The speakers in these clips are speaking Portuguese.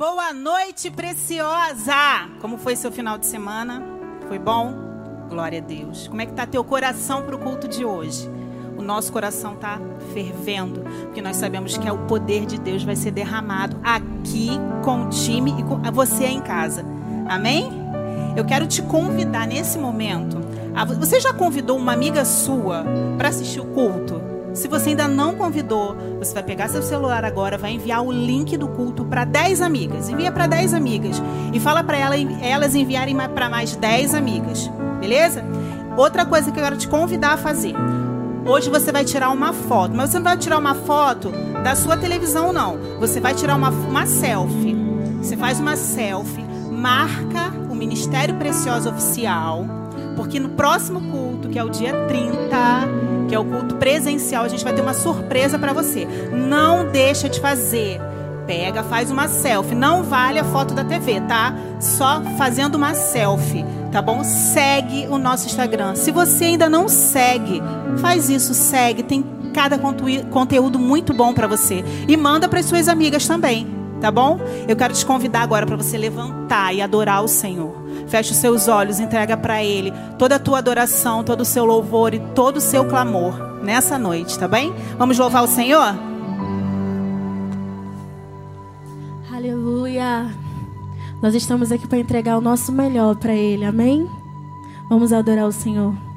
Boa noite, preciosa! Como foi seu final de semana? Foi bom? Glória a Deus. Como é que tá teu coração para o culto de hoje? O nosso coração tá fervendo, porque nós sabemos que é o poder de Deus vai ser derramado aqui com o time e com você em casa. Amém? Eu quero te convidar nesse momento. Você já convidou uma amiga sua para assistir o culto? Se você ainda não convidou, você vai pegar seu celular agora, vai enviar o link do culto para 10 amigas. Envia para 10 amigas e fala para ela, elas enviarem para mais 10 amigas. Beleza? Outra coisa que eu quero te convidar a fazer. Hoje você vai tirar uma foto, mas você não vai tirar uma foto da sua televisão, não. Você vai tirar uma, uma selfie. Você faz uma selfie, marca o Ministério Precioso Oficial, porque no próximo culto, que é o dia 30, que é o culto presencial, a gente vai ter uma surpresa para você. Não deixa de fazer. Pega, faz uma selfie. Não vale a foto da TV, tá? Só fazendo uma selfie, tá bom? Segue o nosso Instagram. Se você ainda não segue, faz isso, segue. Tem cada conteúdo muito bom para você. E manda para suas amigas também, tá bom? Eu quero te convidar agora para você levantar e adorar o Senhor. Feche os seus olhos, entrega para Ele toda a tua adoração, todo o seu louvor e todo o seu clamor nessa noite, tá bem? Vamos louvar o Senhor? Aleluia. Nós estamos aqui para entregar o nosso melhor para Ele, amém? Vamos adorar o Senhor.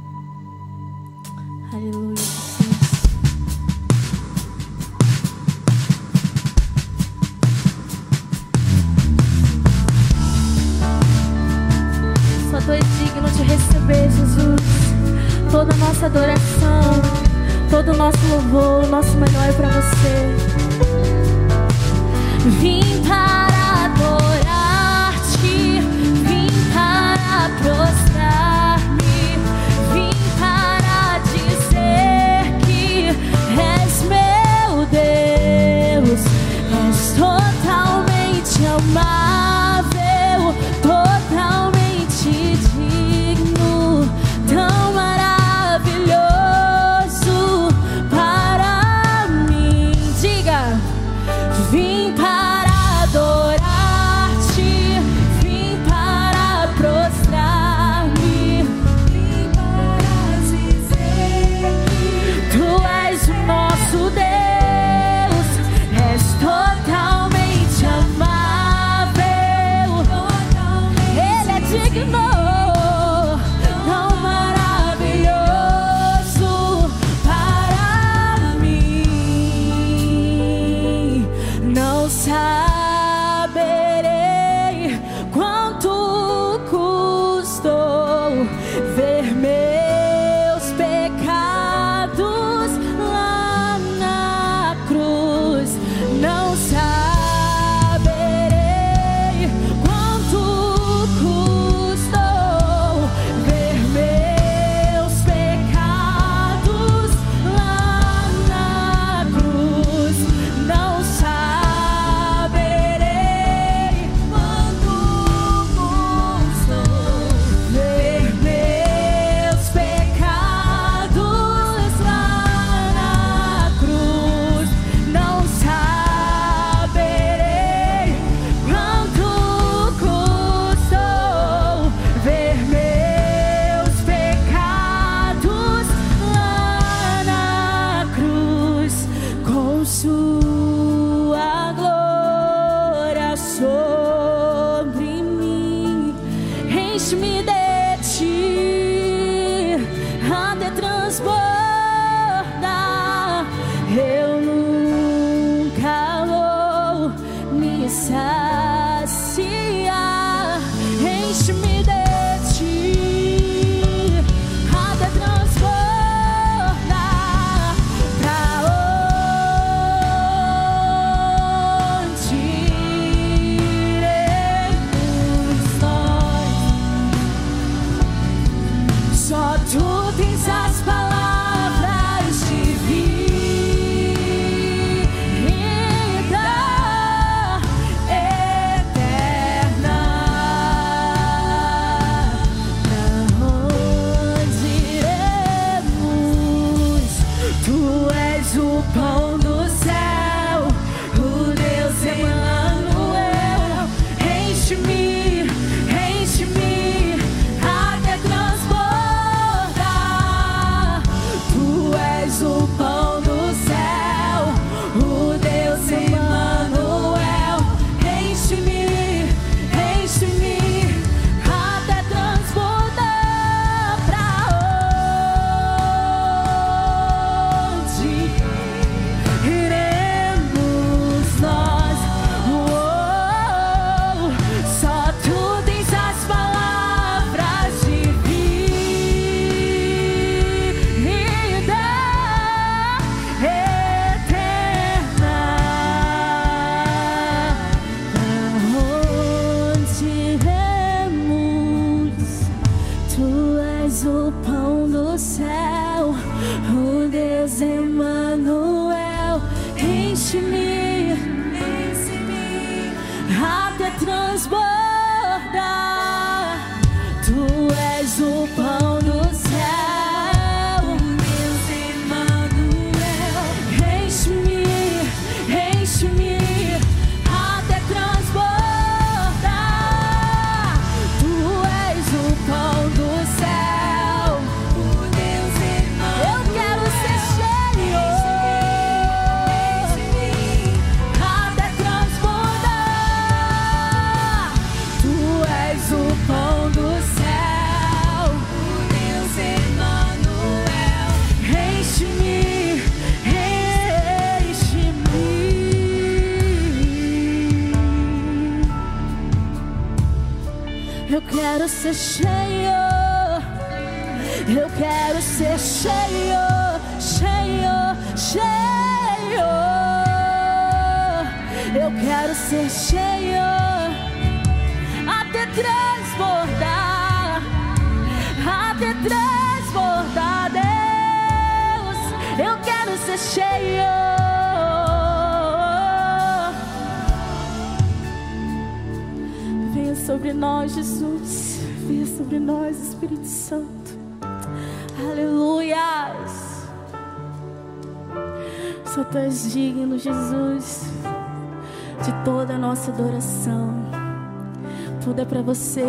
você,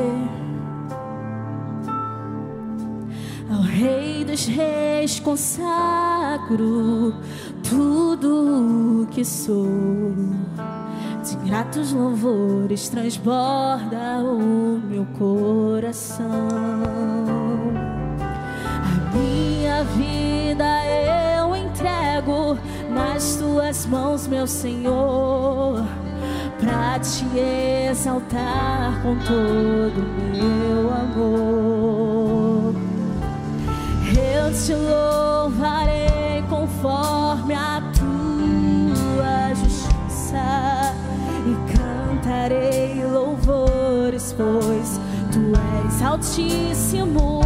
ao Rei dos Reis, consagro tudo o que sou. De gratos louvores transborda o meu coração. A minha vida eu entrego nas tuas mãos, meu Senhor te exaltar com todo meu amor. Eu te louvarei conforme a tua justiça e cantarei louvores, pois tu és altíssimo.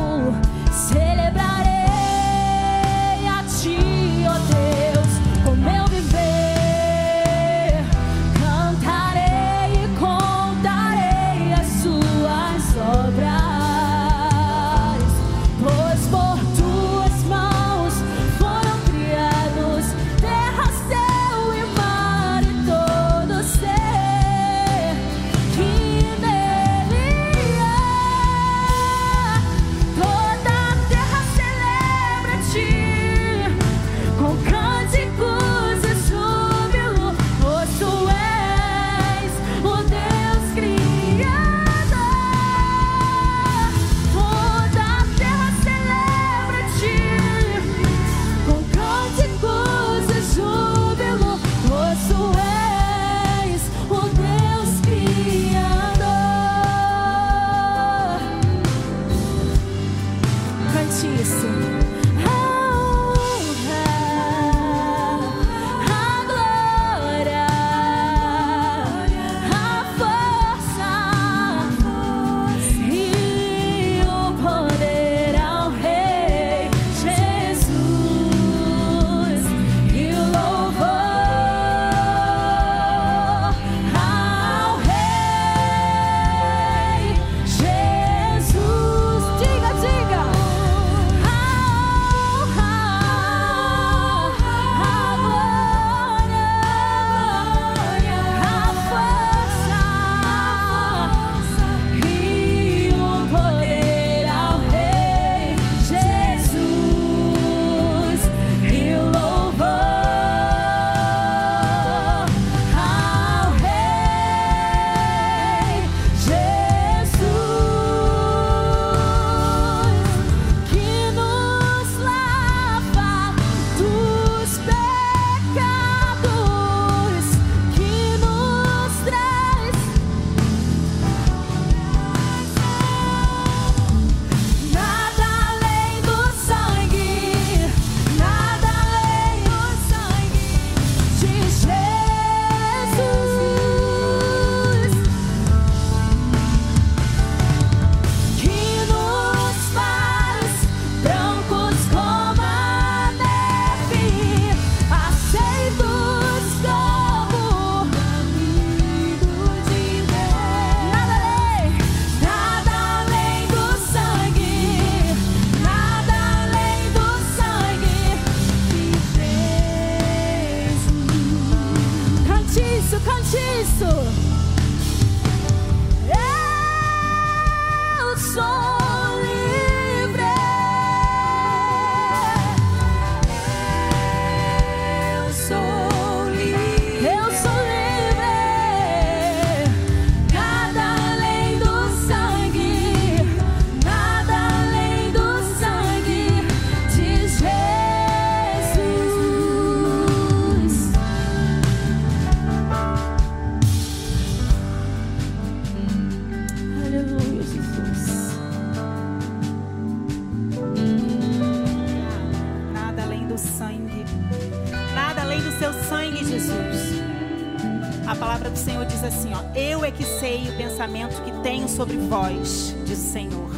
Vós, diz o Senhor.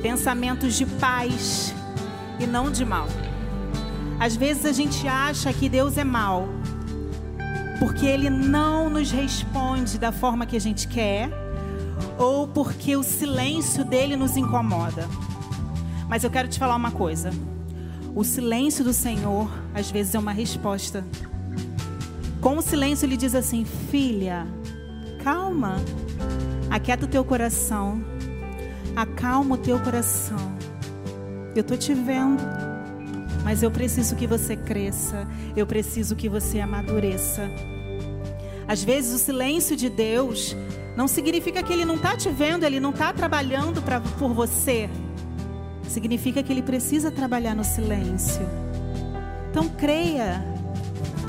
Pensamentos de paz e não de mal. Às vezes a gente acha que Deus é mal, porque ele não nos responde da forma que a gente quer, ou porque o silêncio dele nos incomoda. Mas eu quero te falar uma coisa. O silêncio do Senhor, às vezes, é uma resposta. Com o silêncio, ele diz assim: Filha, calma, aquieta o teu coração, acalma o teu coração. Eu estou te vendo, mas eu preciso que você cresça, eu preciso que você amadureça. Às vezes, o silêncio de Deus não significa que Ele não está te vendo, Ele não está trabalhando pra, por você significa que ele precisa trabalhar no silêncio. Então creia.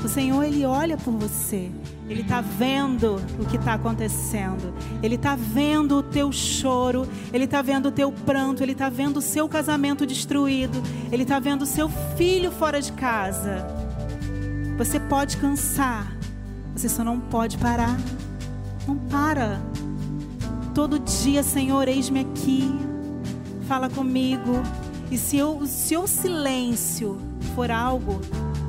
O Senhor ele olha por você. Ele está vendo o que está acontecendo. Ele está vendo o teu choro. Ele está vendo o teu pranto. Ele está vendo o seu casamento destruído. Ele está vendo o seu filho fora de casa. Você pode cansar. Você só não pode parar. Não para. Todo dia, Senhor, eis-me aqui fala comigo. E se, eu, se o silêncio for algo,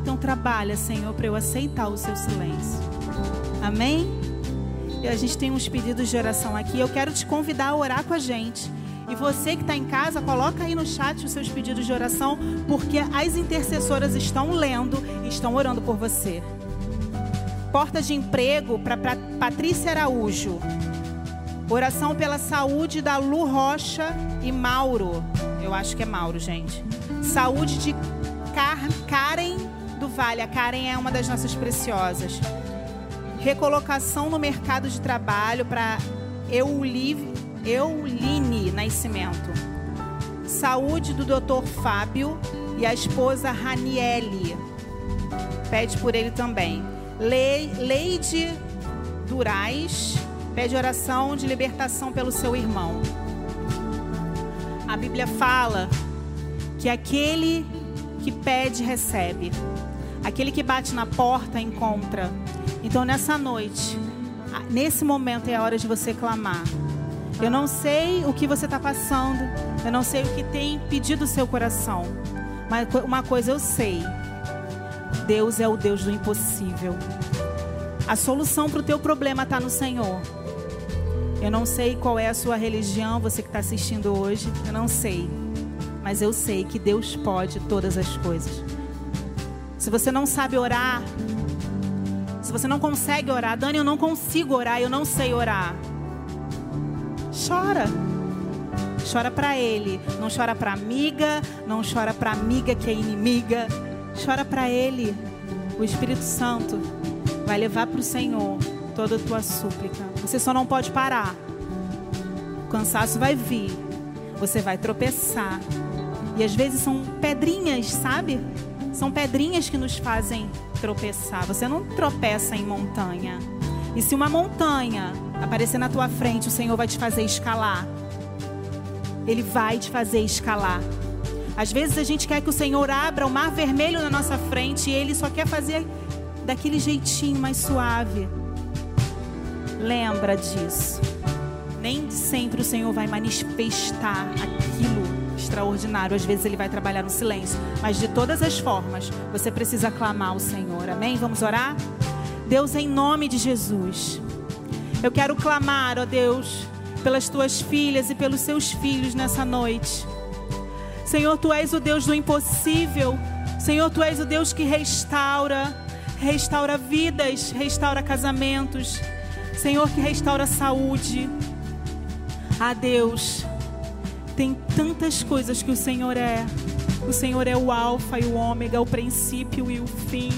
então trabalha, Senhor, para eu aceitar o seu silêncio. Amém? E a gente tem uns pedidos de oração aqui. Eu quero te convidar a orar com a gente. E você que está em casa, coloca aí no chat os seus pedidos de oração, porque as intercessoras estão lendo e estão orando por você. Porta de emprego para Patrícia Araújo. Oração pela saúde da Lu Rocha e Mauro. Eu acho que é Mauro, gente. Saúde de Karen do Vale. A Karen é uma das nossas preciosas. Recolocação no mercado de trabalho para Euline Nascimento. Saúde do Dr. Fábio e a esposa Raniele. Pede por ele também. Le Leide Durais Pede oração de libertação pelo seu irmão. A Bíblia fala que aquele que pede, recebe. Aquele que bate na porta, encontra. Então, nessa noite, nesse momento é a hora de você clamar. Eu não sei o que você está passando. Eu não sei o que tem pedido o seu coração. Mas uma coisa eu sei: Deus é o Deus do impossível. A solução para o teu problema está no Senhor. Eu não sei qual é a sua religião, você que está assistindo hoje, eu não sei. Mas eu sei que Deus pode todas as coisas. Se você não sabe orar, se você não consegue orar, Dani, eu não consigo orar, eu não sei orar. Chora. Chora para ele, não chora para amiga, não chora para amiga que é inimiga. Chora para ele. O Espírito Santo vai levar para o Senhor toda a tua súplica. Você só não pode parar. O cansaço vai vir. Você vai tropeçar. E às vezes são pedrinhas, sabe? São pedrinhas que nos fazem tropeçar. Você não tropeça em montanha. E se uma montanha aparecer na tua frente, o Senhor vai te fazer escalar. Ele vai te fazer escalar. Às vezes a gente quer que o Senhor abra o mar vermelho na nossa frente e ele só quer fazer daquele jeitinho mais suave. Lembra disso. Nem sempre o Senhor vai manifestar aquilo extraordinário. Às vezes ele vai trabalhar no silêncio. Mas de todas as formas, você precisa clamar ao Senhor. Amém? Vamos orar? Deus, em nome de Jesus. Eu quero clamar, ó Deus, pelas tuas filhas e pelos seus filhos nessa noite. Senhor, tu és o Deus do impossível. Senhor, tu és o Deus que restaura, restaura vidas, restaura casamentos. Senhor, que restaura a saúde. Ah, Deus, tem tantas coisas que o Senhor é. O Senhor é o Alfa e o Ômega, o princípio e o fim.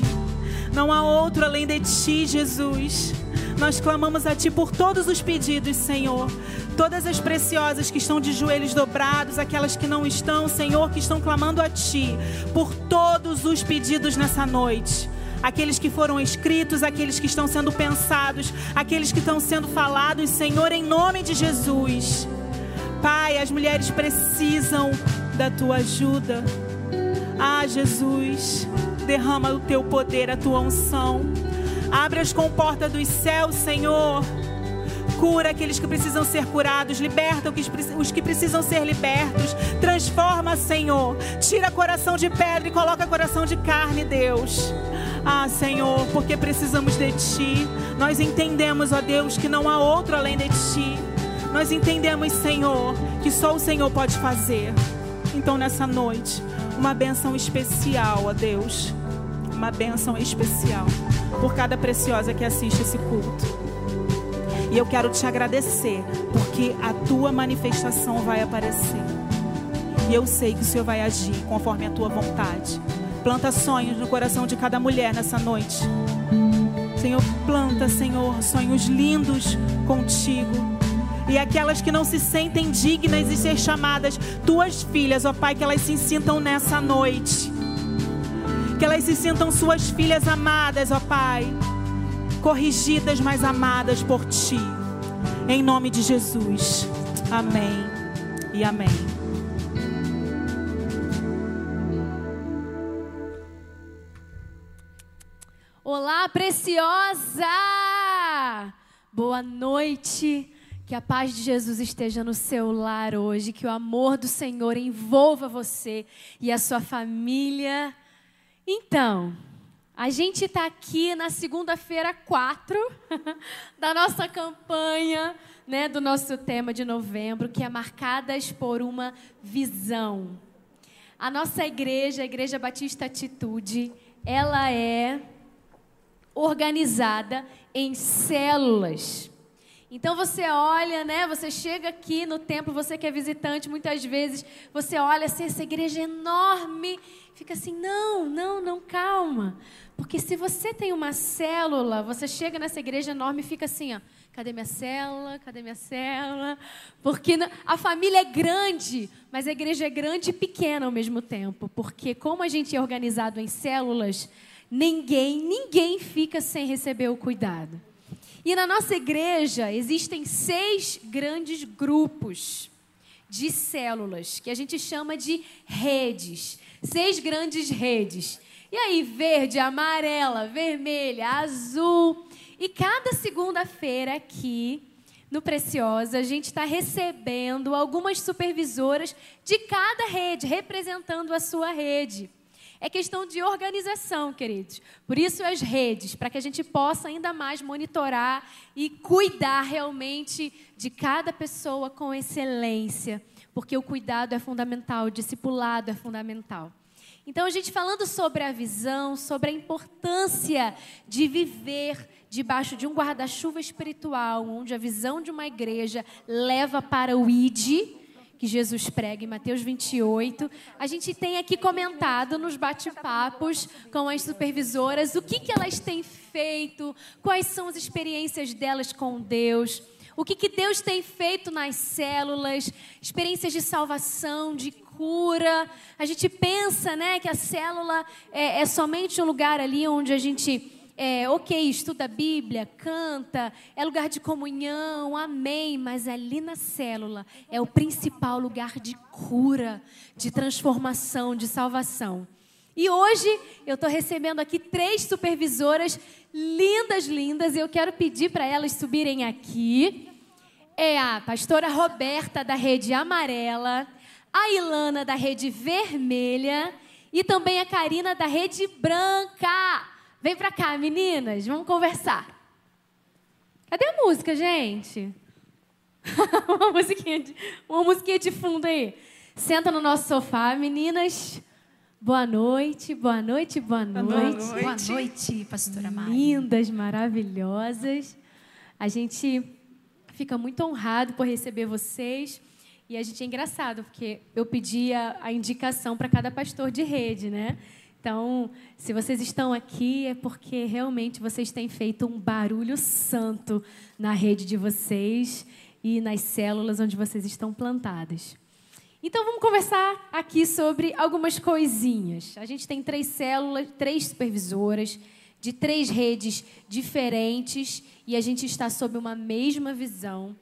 Não há outro além de ti, Jesus. Nós clamamos a Ti por todos os pedidos, Senhor. Todas as preciosas que estão de joelhos dobrados, aquelas que não estão, Senhor, que estão clamando a Ti por todos os pedidos nessa noite aqueles que foram escritos, aqueles que estão sendo pensados, aqueles que estão sendo falados, Senhor, em nome de Jesus. Pai, as mulheres precisam da tua ajuda. Ah, Jesus, derrama o teu poder, a tua unção. Abre as comportas dos céus, Senhor. Cura aqueles que precisam ser curados, liberta os que precisam ser libertos. Transforma, Senhor. Tira coração de pedra e coloca coração de carne, Deus. Ah, Senhor, porque precisamos de Ti. Nós entendemos, ó Deus, que não há outro além de Ti. Nós entendemos, Senhor, que só o Senhor pode fazer. Então, nessa noite, uma benção especial, ó Deus. Uma benção especial por cada preciosa que assiste esse culto. E eu quero te agradecer, porque a tua manifestação vai aparecer. E eu sei que o Senhor vai agir conforme a tua vontade. Planta sonhos no coração de cada mulher nessa noite. Senhor, planta, Senhor, sonhos lindos contigo. E aquelas que não se sentem dignas de ser chamadas tuas filhas, ó Pai, que elas se sintam nessa noite. Que elas se sintam suas filhas amadas, ó Pai corrigidas, mas amadas por Ti. Em nome de Jesus. Amém e amém. Olá, preciosa! Boa noite. Que a paz de Jesus esteja no seu lar hoje, que o amor do Senhor envolva você e a sua família. Então, a gente está aqui na segunda-feira 4 da nossa campanha, né, do nosso tema de novembro, que é marcadas por uma visão. A nossa igreja, a Igreja Batista Atitude, ela é organizada em células. Então você olha, né? Você chega aqui no templo, você que é visitante, muitas vezes você olha assim, essa igreja é enorme, fica assim, não, não, não, calma. Porque se você tem uma célula, você chega nessa igreja enorme e fica assim, ó, cadê minha célula? Cadê minha célula? Porque a família é grande, mas a igreja é grande e pequena ao mesmo tempo. Porque como a gente é organizado em células, ninguém, ninguém fica sem receber o cuidado. E na nossa igreja existem seis grandes grupos de células, que a gente chama de redes. Seis grandes redes. E aí, verde, amarela, vermelha, azul. E cada segunda-feira aqui no Preciosa, a gente está recebendo algumas supervisoras de cada rede, representando a sua rede. É questão de organização, queridos. Por isso as redes, para que a gente possa ainda mais monitorar e cuidar realmente de cada pessoa com excelência, porque o cuidado é fundamental, o discipulado é fundamental. Então, a gente falando sobre a visão, sobre a importância de viver debaixo de um guarda-chuva espiritual, onde a visão de uma igreja leva para o ID, que Jesus prega em Mateus 28. A gente tem aqui comentado nos bate-papos com as supervisoras o que, que elas têm feito, quais são as experiências delas com Deus. O que, que Deus tem feito nas células, experiências de salvação, de cura. A gente pensa né, que a célula é, é somente um lugar ali onde a gente é, ok, estuda a Bíblia, canta, é lugar de comunhão, amém, mas ali na célula é o principal lugar de cura, de transformação, de salvação. E hoje eu estou recebendo aqui três supervisoras lindas, lindas, e eu quero pedir para elas subirem aqui. É a pastora Roberta, da Rede Amarela, a Ilana, da Rede Vermelha, e também a Karina, da Rede Branca. Vem pra cá, meninas, vamos conversar. Cadê a música, gente? uma, musiquinha de, uma musiquinha de fundo aí. Senta no nosso sofá, meninas. Boa noite, boa noite, boa noite. Boa noite, boa noite pastora Mari. Lindas, maravilhosas. A gente fica muito honrado por receber vocês. E a gente é engraçado, porque eu pedi a, a indicação para cada pastor de rede, né? Então, se vocês estão aqui, é porque realmente vocês têm feito um barulho santo na rede de vocês e nas células onde vocês estão plantadas. Então, vamos conversar aqui sobre algumas coisinhas. A gente tem três células, três supervisoras, de três redes diferentes, e a gente está sob uma mesma visão.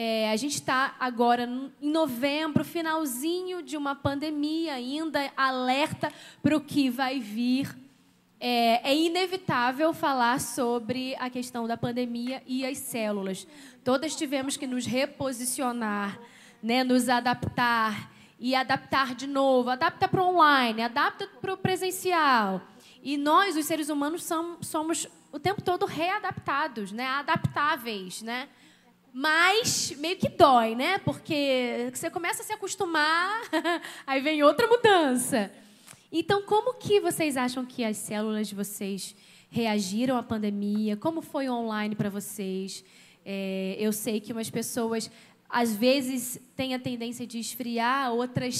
É, a gente está agora em novembro, finalzinho de uma pandemia, ainda alerta para o que vai vir. é, é, inevitável falar sobre a questão da pandemia e as células. Todas tivemos que nos reposicionar, né, nos adaptar e adaptar de novo. Adapta para o online, adapta para o presencial. E nós, os seres humanos, somos o tempo todo readaptados, né, adaptáveis, né? Mas meio que dói, né? Porque você começa a se acostumar, aí vem outra mudança. Então, como que vocês acham que as células de vocês reagiram à pandemia? Como foi online para vocês? É, eu sei que umas pessoas, às vezes, têm a tendência de esfriar, outras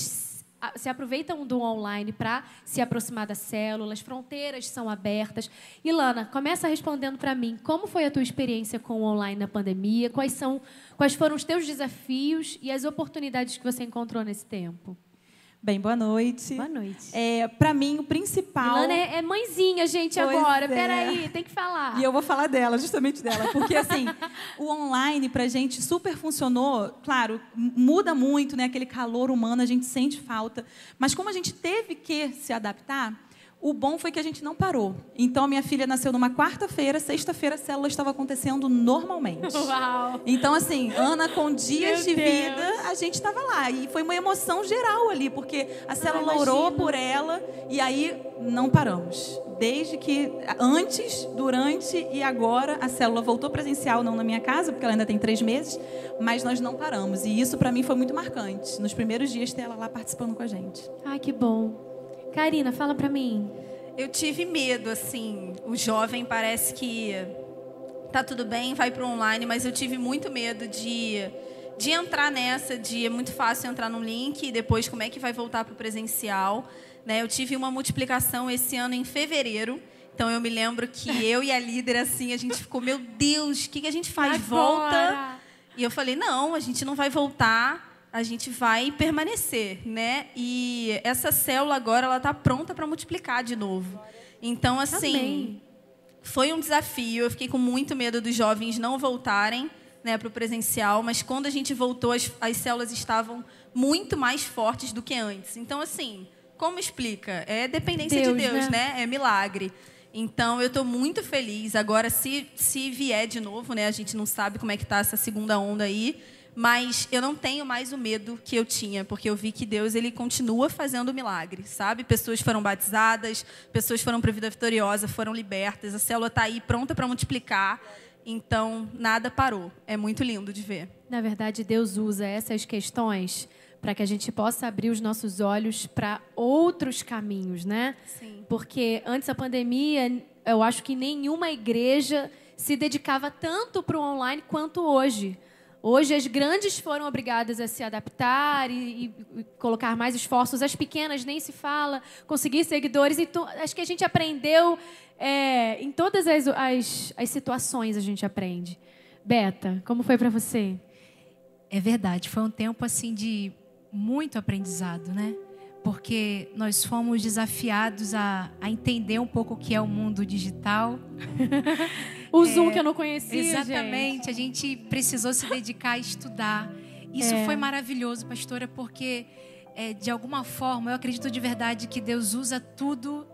se aproveitam do online para se aproximar das células, fronteiras são abertas. Ilana, começa respondendo para mim, como foi a tua experiência com o online na pandemia? Quais são, quais foram os teus desafios e as oportunidades que você encontrou nesse tempo? Bem, boa noite. Boa noite. É, para mim, o principal. Ilana é, é mãezinha, gente, pois agora. É. Peraí, tem que falar. E eu vou falar dela, justamente dela. Porque, assim, o online pra gente super funcionou. Claro, muda muito, né? Aquele calor humano, a gente sente falta. Mas como a gente teve que se adaptar, o bom foi que a gente não parou. Então, a minha filha nasceu numa quarta-feira, sexta-feira a célula estava acontecendo normalmente. Uau! Então, assim, Ana com dias Meu de Deus. vida, a gente estava lá. E foi uma emoção geral ali, porque a célula ah, orou por ela e aí não paramos. Desde que, antes, durante e agora, a célula voltou presencial, não na minha casa, porque ela ainda tem três meses, mas nós não paramos. E isso, para mim, foi muito marcante. Nos primeiros dias, ter ela lá participando com a gente. Ai, que bom. Karina, fala para mim. Eu tive medo, assim. O jovem parece que tá tudo bem, vai para online, mas eu tive muito medo de de entrar nessa, de é muito fácil entrar no link e depois como é que vai voltar para o presencial. Né? Eu tive uma multiplicação esse ano em fevereiro. Então eu me lembro que eu e a líder, assim, a gente ficou, meu Deus, o que, que a gente faz? Agora. Volta. E eu falei, não, a gente não vai voltar a gente vai permanecer, né? E essa célula agora ela está pronta para multiplicar de novo. Então assim, Amém. foi um desafio. Eu fiquei com muito medo dos jovens não voltarem, né, para o presencial. Mas quando a gente voltou, as, as células estavam muito mais fortes do que antes. Então assim, como explica? É dependência Deus, de Deus, né? né? É milagre. Então eu estou muito feliz. Agora, se, se vier de novo, né? A gente não sabe como é que está essa segunda onda aí mas eu não tenho mais o medo que eu tinha, porque eu vi que Deus ele continua fazendo milagre, sabe? Pessoas foram batizadas, pessoas foram para a vida vitoriosa, foram libertas, a célula está aí pronta para multiplicar. Então, nada parou. É muito lindo de ver. Na verdade, Deus usa essas questões para que a gente possa abrir os nossos olhos para outros caminhos, né? Sim. Porque antes da pandemia, eu acho que nenhuma igreja se dedicava tanto para o online quanto hoje. Hoje as grandes foram obrigadas a se adaptar e, e, colocar mais esforços. As pequenas nem se fala, conseguir seguidores. Então, acho que a gente aprendeu é, em todas as, as, as situações a gente aprende. Beta, como foi para você? É verdade, foi um tempo assim de muito aprendizado, né? Porque nós fomos desafiados a, a entender um pouco o que é o mundo digital. O Zoom é, que eu não conhecia. Exatamente. Gente. A gente precisou se dedicar a estudar. Isso é. foi maravilhoso, pastora, porque é, de alguma forma eu acredito de verdade que Deus usa tudo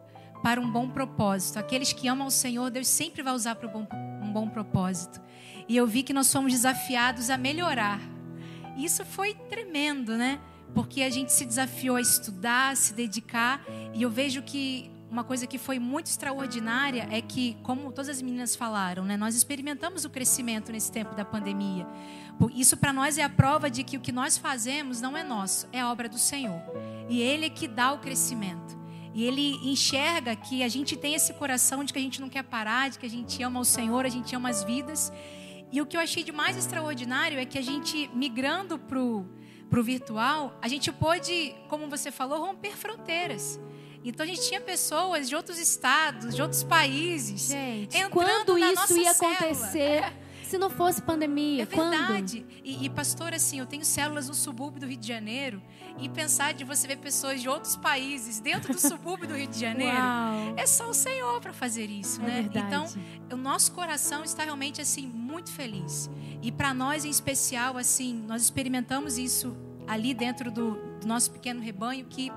para um bom propósito. Aqueles que amam o Senhor, Deus sempre vai usar para um bom, um bom propósito. E eu vi que nós fomos desafiados a melhorar. Isso foi tremendo, né? Porque a gente se desafiou a estudar, a se dedicar, e eu vejo que uma coisa que foi muito extraordinária é que, como todas as meninas falaram, né, nós experimentamos o crescimento nesse tempo da pandemia. Isso para nós é a prova de que o que nós fazemos não é nosso, é obra do Senhor. E Ele é que dá o crescimento. E Ele enxerga que a gente tem esse coração de que a gente não quer parar, de que a gente ama o Senhor, a gente ama as vidas. E o que eu achei de mais extraordinário é que a gente, migrando para o virtual, a gente pôde, como você falou, romper fronteiras. Então a gente tinha pessoas de outros estados, de outros países. Gente, quando isso ia célula. acontecer? Se não fosse pandemia, é verdade. E, e, pastor, assim, eu tenho células no subúrbio do Rio de Janeiro e pensar de você ver pessoas de outros países dentro do subúrbio do Rio de Janeiro, Uau. é só o Senhor para fazer isso, é né? Verdade. Então, o nosso coração está realmente assim muito feliz. E para nós em especial, assim, nós experimentamos isso ali dentro do, do nosso pequeno rebanho que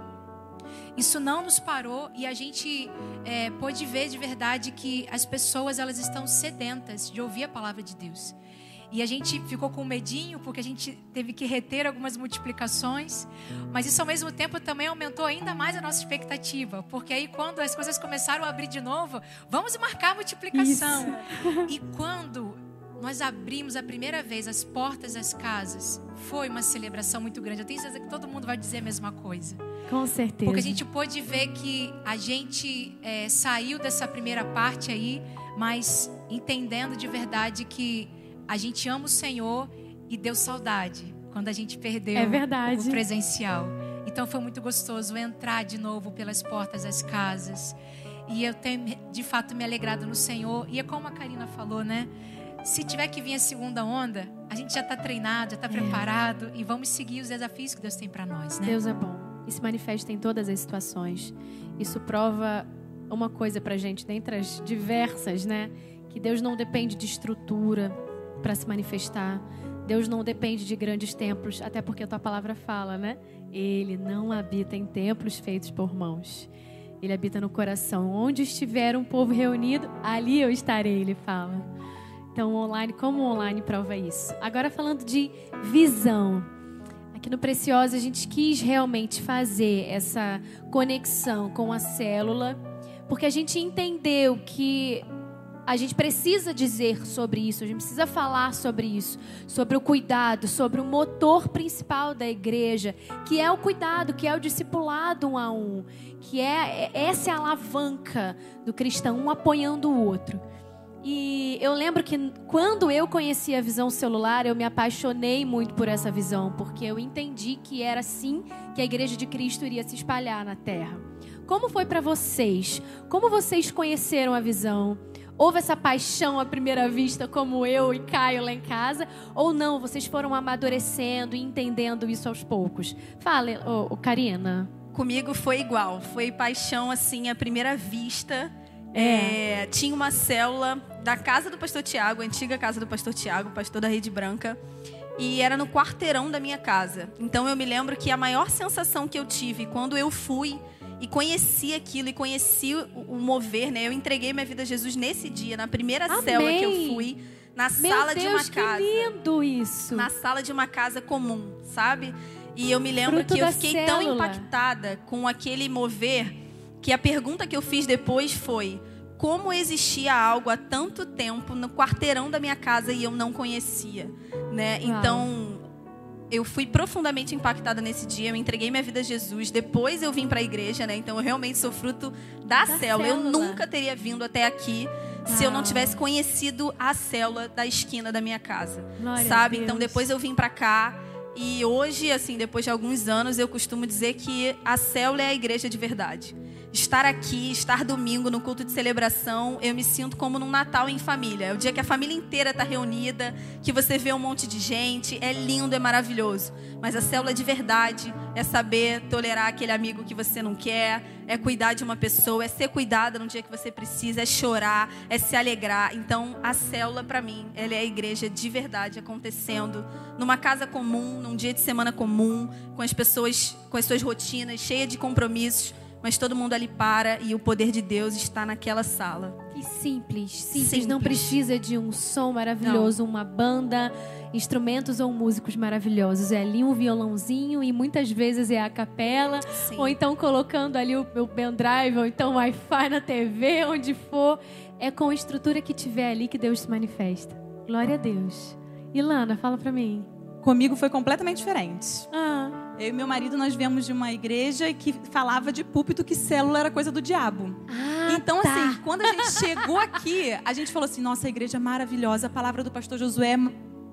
isso não nos parou e a gente é, pôde ver de verdade que as pessoas elas estão sedentas de ouvir a palavra de Deus. E a gente ficou com medinho porque a gente teve que reter algumas multiplicações, mas isso ao mesmo tempo também aumentou ainda mais a nossa expectativa, porque aí quando as coisas começaram a abrir de novo, vamos marcar a multiplicação. Isso. E quando nós abrimos a primeira vez as portas das casas, foi uma celebração muito grande. Eu tenho certeza que todo mundo vai dizer a mesma coisa. Com certeza. Porque a gente pôde ver que a gente é, saiu dessa primeira parte aí, mas entendendo de verdade que a gente ama o Senhor e deu saudade quando a gente perdeu é verdade. o presencial. Então foi muito gostoso entrar de novo pelas portas das casas. E eu tenho de fato me alegrado no Senhor. E é como a Karina falou, né? Se tiver que vir a segunda onda, a gente já está treinado, já está é. preparado e vamos seguir os desafios que Deus tem para nós, né? Deus é bom e se manifesta em todas as situações. Isso prova uma coisa para gente, dentre as diversas, né? Que Deus não depende de estrutura para se manifestar. Deus não depende de grandes templos, até porque a tua palavra fala, né? Ele não habita em templos feitos por mãos. Ele habita no coração. Onde estiver um povo reunido, ali eu estarei, ele fala. Então, online, como online prova isso? Agora falando de visão. Aqui no Preciosa a gente quis realmente fazer essa conexão com a célula, porque a gente entendeu que a gente precisa dizer sobre isso, a gente precisa falar sobre isso, sobre o cuidado, sobre o motor principal da igreja, que é o cuidado, que é o discipulado um a um, que é essa é a alavanca do cristão, um apoiando o outro. E eu lembro que quando eu conheci a visão celular, eu me apaixonei muito por essa visão, porque eu entendi que era assim que a igreja de Cristo iria se espalhar na terra. Como foi para vocês? Como vocês conheceram a visão? Houve essa paixão à primeira vista, como eu e Caio lá em casa? Ou não? Vocês foram amadurecendo e entendendo isso aos poucos? Fale, oh, oh, Karina. Comigo foi igual. Foi paixão, assim, à primeira vista. É. É, tinha uma célula da casa do pastor Tiago, a antiga casa do pastor Tiago, pastor da Rede Branca. E era no quarteirão da minha casa. Então eu me lembro que a maior sensação que eu tive quando eu fui e conheci aquilo e conheci o, o mover, né? Eu entreguei minha vida a Jesus nesse dia, na primeira Amém. célula que eu fui, na Meu sala Deus, de uma casa. Que lindo isso. Na sala de uma casa comum, sabe? E eu me lembro Fruto que eu fiquei célula. tão impactada com aquele mover que a pergunta que eu fiz depois foi: como existia algo há tanto tempo no quarteirão da minha casa e eu não conhecia, né? Uau. Então, eu fui profundamente impactada nesse dia, eu entreguei minha vida a Jesus, depois eu vim para a igreja, né? Então eu realmente sou fruto da, Da célula. Eu célula. nunca teria vindo até aqui se eu não Uau. tivesse conhecido a célula da esquina da minha casa. Glória sabe? Então depois eu vim para cá e hoje, assim, depois de alguns anos, eu costumo dizer que a célula é a igreja de verdade. Estar aqui, estar domingo no culto de celebração, eu me sinto como num Natal em família. É o dia que a família inteira está reunida, que você vê um monte de gente, é lindo, é maravilhoso. Mas a célula de verdade é saber tolerar aquele amigo que você não quer, é cuidar de uma pessoa, é ser cuidada no dia que você precisa, é chorar, é se alegrar. Então, a célula para mim, ela é a igreja de verdade acontecendo numa casa comum, num dia de semana comum, com as pessoas com as suas rotinas, cheia de compromissos, mas todo mundo ali para e o poder de Deus está naquela sala. E simples, simples, Simples. Não precisa de um som maravilhoso, uma banda, instrumentos ou músicos maravilhosos. É ali um violãozinho e muitas vezes é a capela. Sim. Ou então colocando ali o, o pendrive, ou então Wi-Fi na TV, onde for. É com a estrutura que tiver ali que Deus se manifesta. Glória a Deus. Ilana, fala pra mim. Comigo foi completamente diferente. Ah, Eu e meu marido, nós viemos de uma igreja que falava de púlpito que célula era coisa do diabo. ah Então, tá. assim, quando a gente chegou aqui, a gente falou assim: nossa, a igreja é maravilhosa, a palavra do pastor Josué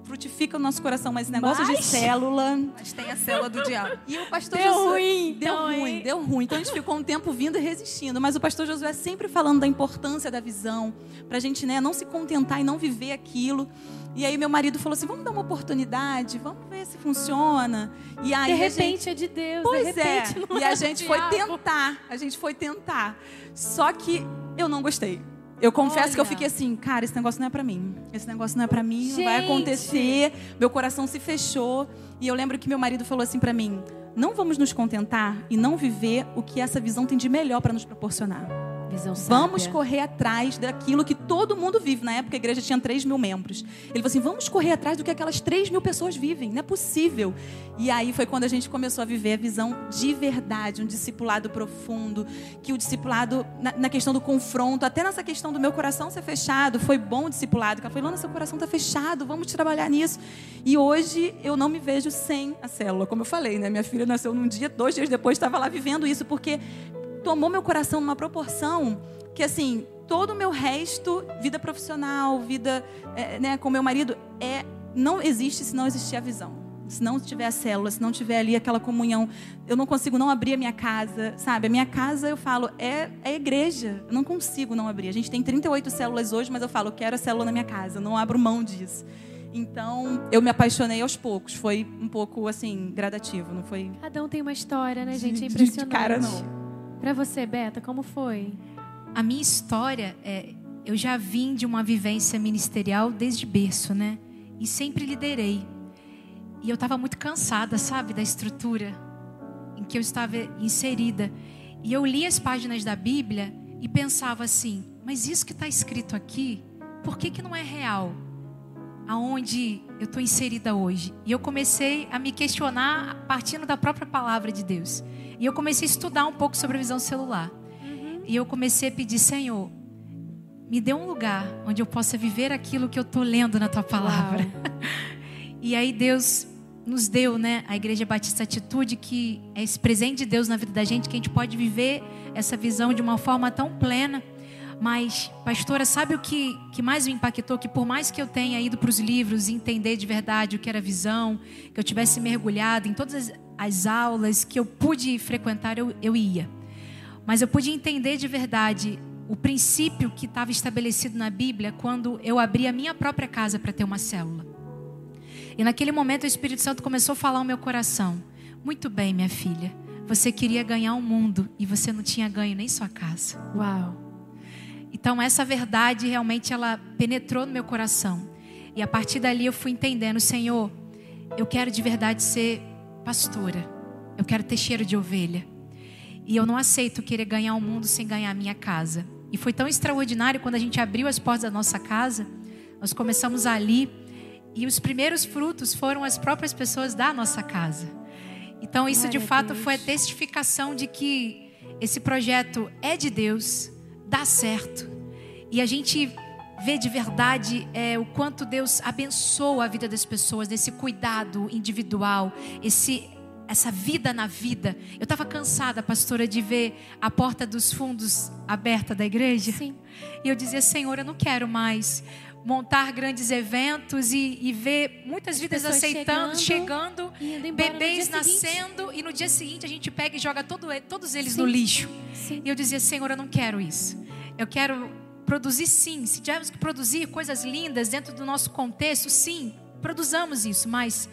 frutifica o nosso coração, mas esse negócio de Mas- célula. Mas tem a célula do diabo. E o pastor Deu Josué. ruim, Deu então, ruim, hein? deu ruim. Então a gente ficou um tempo vindo e resistindo. Mas o pastor Josué sempre falando da importância da visão, pra gente né, não se contentar e não viver aquilo. E aí meu marido falou assim: vamos dar uma oportunidade, vamos ver se funciona. E aí De a gente- repente é de Deus, Pois de repente é. E é a gente foi diabo. tentar. A gente foi tentar. Só que eu não gostei. Eu confesso Olha. que eu fiquei assim, cara, esse negócio não é pra mim. Esse negócio não é pra mim, não vai Gente. acontecer. Meu coração se fechou. E eu lembro que meu marido falou assim pra mim: não vamos nos contentar e não viver o que essa visão tem de melhor pra nos proporcionar. Vamos correr atrás daquilo que todo mundo vive. Na época a igreja tinha 3 mil membros. Ele falou assim: vamos correr atrás do que aquelas 3 mil pessoas vivem. Não é possível. E aí foi quando a gente começou a viver a visão de verdade, um discipulado profundo, que o discipulado, na, na questão do confronto, até nessa questão do meu coração ser fechado, foi bom o discipulado. Que ela falou: Lana, seu coração está fechado, vamos trabalhar nisso. E hoje eu não me vejo sem a célula. Como eu falei, né? Minha filha nasceu num dia, dois dias depois estava lá vivendo isso, porque tomou meu coração numa proporção que, assim, todo o meu resto, vida profissional, vida é, né, com meu marido, é, não existe se não existir a visão. Se não tiver a célula, se não tiver ali aquela comunhão, eu não consigo não abrir a minha casa, sabe? A minha casa, eu falo, é, é igreja. Eu não consigo não abrir. A gente tem 38 células hoje, mas eu falo, eu quero a célula na minha casa. Eu não abro mão disso. Então, eu me apaixonei aos poucos. Foi um pouco, assim, gradativo. Não foi Cada um tem uma história, né, gente? É de- de impressionante. cara, não. Pra você, Beta, como foi? A minha história, é, eu já vim de uma vivência ministerial desde berço, né? E sempre liderei. E eu estava muito cansada, sabe, da estrutura em que eu estava inserida. E eu li as páginas da Bíblia e pensava assim: mas isso que está escrito aqui, por que, que não é real? Aonde eu estou inserida hoje? E eu comecei a me questionar partindo da própria palavra de Deus. E eu comecei a estudar um pouco sobre a visão celular. E eu comecei a pedir, Senhor, me dê um lugar onde eu possa viver aquilo que eu estou lendo na tua palavra. E aí Deus nos deu, né, a Igreja Batista Atitude, que é esse presente de Deus na vida da gente, que a gente pode viver essa visão de uma forma tão plena. Mas, pastora, sabe o que, que mais me impactou? Que por mais que eu tenha ido para os livros e entender de verdade o que era visão, que eu tivesse mergulhado em todas as, as aulas que eu pude frequentar, eu, eu ia. Mas eu pude entender de verdade o princípio que estava estabelecido na Bíblia quando eu abri a minha própria casa para ter uma célula. E naquele momento o Espírito Santo começou a falar ao meu coração: Muito bem, minha filha, você queria ganhar o mundo e você não tinha ganho nem sua casa. Uau. Então essa verdade realmente ela penetrou no meu coração. E a partir dali eu fui entendendo, Senhor, eu quero de verdade ser pastora. Eu quero ter cheiro de ovelha. E eu não aceito querer ganhar o mundo sem ganhar a minha casa. E foi tão extraordinário quando a gente abriu as portas da nossa casa. Nós começamos ali e os primeiros frutos foram as próprias pessoas da nossa casa. Então isso de Glória fato foi a testificação de que esse projeto é de Deus, dá certo. E a gente vê de verdade é, o quanto Deus abençoa a vida das pessoas, desse cuidado individual, esse essa vida na vida. Eu estava cansada, pastora, de ver a porta dos fundos aberta da igreja. Sim. E eu dizia, Senhor, eu não quero mais montar grandes eventos e, e ver muitas vidas aceitando, chegando chegando, bebês dia seguinte. nascendo e no dia seguinte a gente pega e joga todo, todos eles Sim. no lixo. Sim. E eu dizia, Senhor, eu não quero isso. Eu quero produzir sim. Se tivermos que produzir coisas lindas dentro do nosso contexto, sim, produzamos isso, mas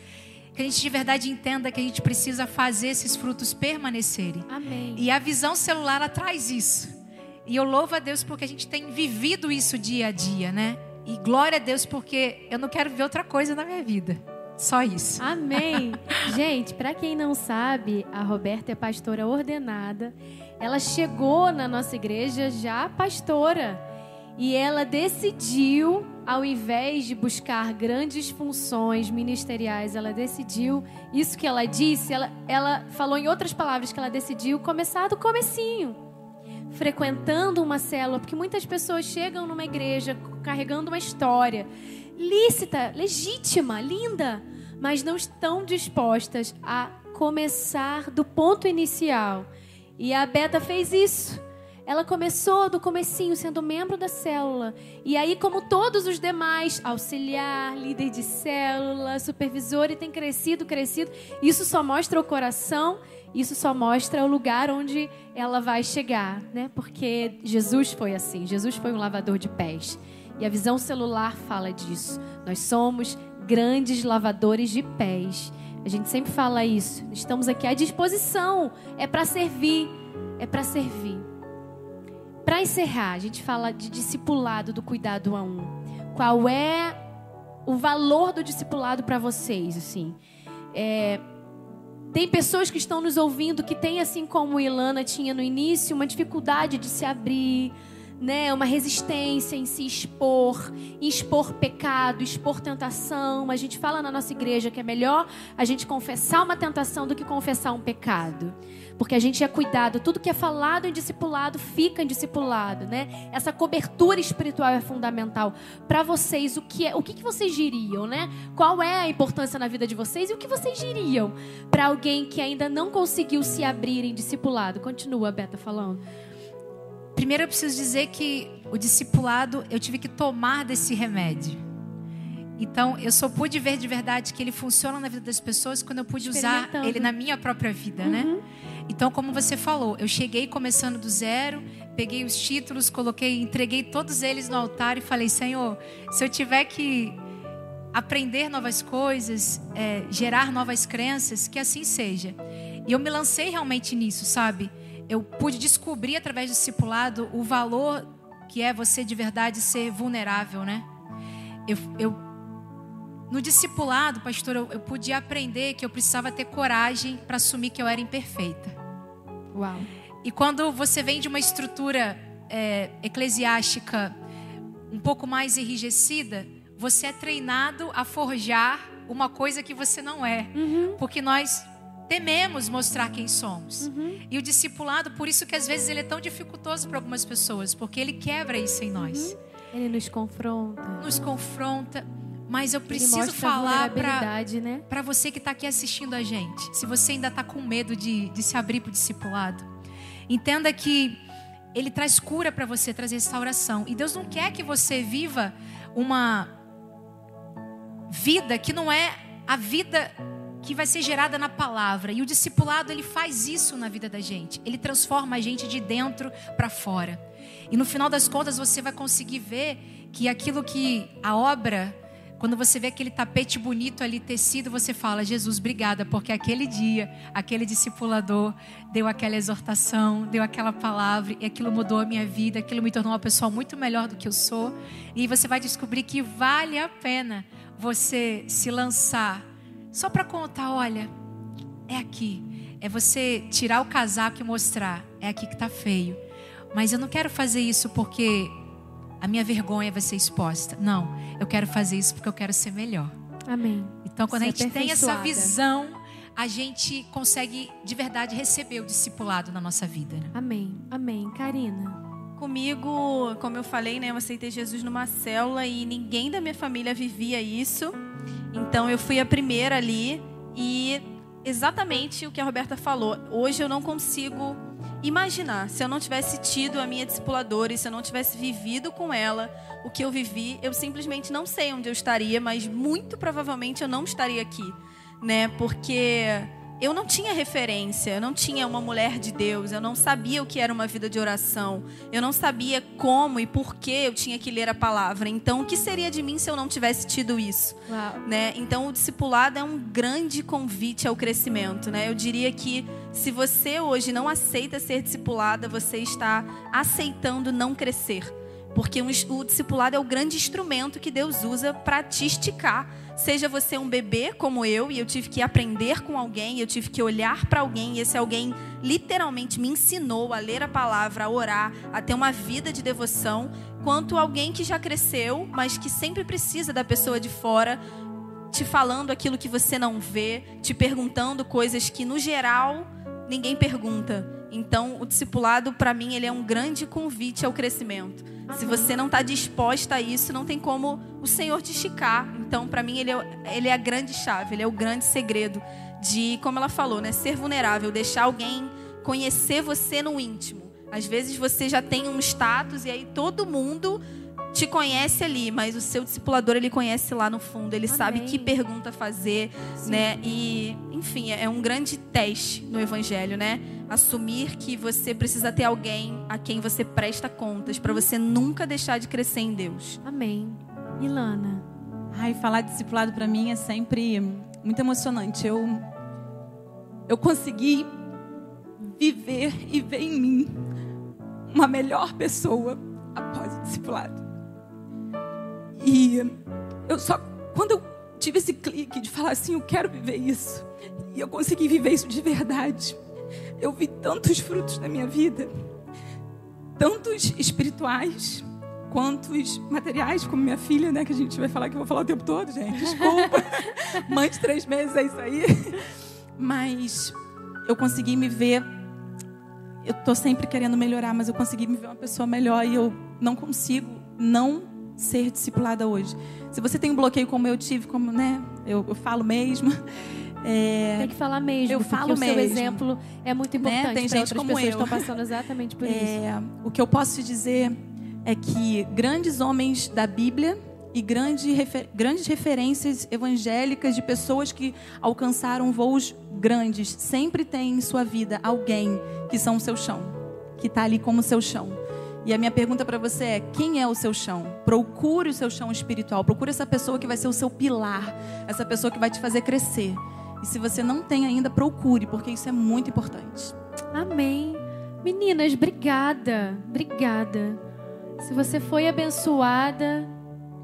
que a gente de verdade entenda que a gente precisa fazer esses frutos permanecerem. Amém. E a visão celular traz isso. E eu louvo a Deus porque a gente tem vivido isso dia a dia, né? E glória a Deus porque eu não quero ver outra coisa na minha vida. Só isso. Amém. Gente, para quem não sabe, a Roberta é pastora ordenada. Ela chegou na nossa igreja já pastora. E ela decidiu, ao invés de buscar grandes funções ministeriais, ela decidiu, isso que ela disse, ela, ela falou em outras palavras que ela decidiu começar do comecinho. Frequentando uma célula, porque muitas pessoas chegam numa igreja carregando uma história lícita, legítima, linda, mas não estão dispostas a começar do ponto inicial. E a Beta fez isso. Ela começou do comecinho sendo membro da célula. E aí, como todos os demais, auxiliar, líder de célula, supervisor, e tem crescido, crescido. Isso só mostra o coração, isso só mostra o lugar onde ela vai chegar, né? Porque Jesus foi assim. Jesus foi um lavador de pés. E a visão celular fala disso. Nós somos grandes lavadores de pés. A gente sempre fala isso. Estamos aqui à disposição. É para servir. É para servir. Para encerrar, a gente fala de discipulado do cuidado a um. Qual é o valor do discipulado para vocês, assim? É, tem pessoas que estão nos ouvindo que têm, assim como Ilana tinha no início, uma dificuldade de se abrir, né, uma resistência em se expor, em expor pecado, expor tentação. A gente fala na nossa igreja que é melhor a gente confessar uma tentação do que confessar um pecado. Porque a gente é cuidado, tudo que é falado em discipulado fica em discipulado, né? Essa cobertura espiritual é fundamental para vocês. O que é, o que, que vocês diriam, né? Qual é a importância na vida de vocês e o que vocês diriam para alguém que ainda não conseguiu se abrir em discipulado? Continua, Beta falando. Primeiro eu preciso dizer que o discipulado eu tive que tomar desse remédio. Então, eu só pude ver de verdade que ele funciona na vida das pessoas quando eu pude usar ele na minha própria vida, né? uhum. né? Então, como você falou, eu cheguei começando do zero, peguei os títulos, coloquei, entreguei todos eles no altar e falei: Senhor, se eu tiver que aprender novas coisas, é, gerar novas crenças, que assim seja. E eu me lancei realmente nisso, sabe? Eu pude descobrir através do discipulado o valor que é você de verdade ser vulnerável, né? Eu, eu no discipulado, pastor, eu, eu pude aprender que eu precisava ter coragem para assumir que eu era imperfeita. Uau. E quando você vem de uma estrutura é, eclesiástica um pouco mais enrijecida, você é treinado a forjar uma coisa que você não é. Uhum. Porque nós tememos mostrar quem somos. Uhum. E o discipulado, por isso que às vezes ele é tão dificultoso para algumas pessoas, porque ele quebra isso em nós. Uhum. Ele nos confronta. Nos confronta. Mas eu preciso falar para né? você que está aqui assistindo a gente. Se você ainda está com medo de, de se abrir para o discipulado, entenda que ele traz cura para você, traz restauração. E Deus não quer que você viva uma vida que não é a vida que vai ser gerada na palavra. E o discipulado, ele faz isso na vida da gente. Ele transforma a gente de dentro para fora. E no final das contas, você vai conseguir ver que aquilo que a obra, quando você vê aquele tapete bonito ali tecido, você fala: Jesus, obrigada, porque aquele dia, aquele discipulador deu aquela exortação, deu aquela palavra, e aquilo mudou a minha vida, aquilo me tornou uma pessoa muito melhor do que eu sou. E você vai descobrir que vale a pena você se lançar só para contar, olha, é aqui. É você tirar o casaco e mostrar, é aqui que está feio. Mas eu não quero fazer isso porque a minha vergonha vai ser exposta. Não, eu quero fazer isso porque eu quero ser melhor. Amém. Então, quando Você a gente tem essa visão, a gente consegue de verdade receber o discipulado na nossa vida. Né? Amém. Amém. Karina. Comigo, como eu falei, né, eu aceitei Jesus numa célula e ninguém da minha família vivia isso. Então eu fui a primeira ali e exatamente o que a Roberta falou. Hoje eu não consigo imaginar se eu não tivesse tido a minha discipuladora e se eu não tivesse vivido com ela o que eu vivi, eu simplesmente não sei onde eu estaria, mas muito provavelmente eu não estaria aqui, né? Porque eu não tinha referência, eu não tinha uma mulher de Deus, eu não sabia o que era uma vida de oração, eu não sabia como e por que eu tinha que ler a palavra. Então, o que seria de mim se eu não tivesse tido isso? Né? Então, o discipulado é um grande convite ao crescimento. Né? Eu diria que se você hoje não aceita ser discipulada, você está aceitando não crescer. Porque o discipulado é o grande instrumento que Deus usa para te esticar Seja você um bebê como eu, e eu tive que aprender com alguém, eu tive que olhar para alguém, e esse alguém literalmente me ensinou a ler a palavra, a orar, a ter uma vida de devoção, quanto alguém que já cresceu, mas que sempre precisa da pessoa de fora te falando aquilo que você não vê, te perguntando coisas que no geral ninguém pergunta. Então, o discipulado para mim ele é um grande convite ao crescimento. Se você não está disposta a isso, não tem como o Senhor te esticar. Então, para mim, ele é, ele é a grande chave, ele é o grande segredo de, como ela falou, né, ser vulnerável, deixar alguém conhecer você no íntimo. Às vezes você já tem um status e aí todo mundo te conhece ali, mas o seu discipulador ele conhece lá no fundo, ele Amém. sabe que pergunta fazer, Sim. né? E, enfim, é um grande teste no evangelho, né? Assumir que você precisa ter alguém a quem você presta contas para você nunca deixar de crescer em Deus. Amém. Ilana. Ai, falar de discipulado para mim é sempre muito emocionante. Eu eu consegui viver e ver em mim uma melhor pessoa após o discipulado. E eu só, quando eu tive esse clique de falar assim, eu quero viver isso, e eu consegui viver isso de verdade, eu vi tantos frutos na minha vida, tantos espirituais, quantos materiais, como minha filha, né, que a gente vai falar que eu vou falar o tempo todo, gente, desculpa, mãe de três meses, é isso aí, mas eu consegui me ver eu tô sempre querendo melhorar, mas eu consegui me ver uma pessoa melhor e eu não consigo não ser discipulada hoje. Se você tem um bloqueio como eu tive, como né, eu, eu falo mesmo. É, tem que falar mesmo. Eu falo o mesmo. seu exemplo é muito importante. Né? Tem gente como pessoas eu. estão passando exatamente por é, isso. O que eu posso te dizer é que grandes homens da Bíblia e grande refer, grandes referências evangélicas de pessoas que alcançaram voos grandes sempre têm em sua vida alguém que são o seu chão, que está ali como seu chão. E a minha pergunta para você é: quem é o seu chão? Procure o seu chão espiritual. Procure essa pessoa que vai ser o seu pilar, essa pessoa que vai te fazer crescer. E se você não tem ainda, procure, porque isso é muito importante. Amém. Meninas, obrigada. Obrigada. Se você foi abençoada,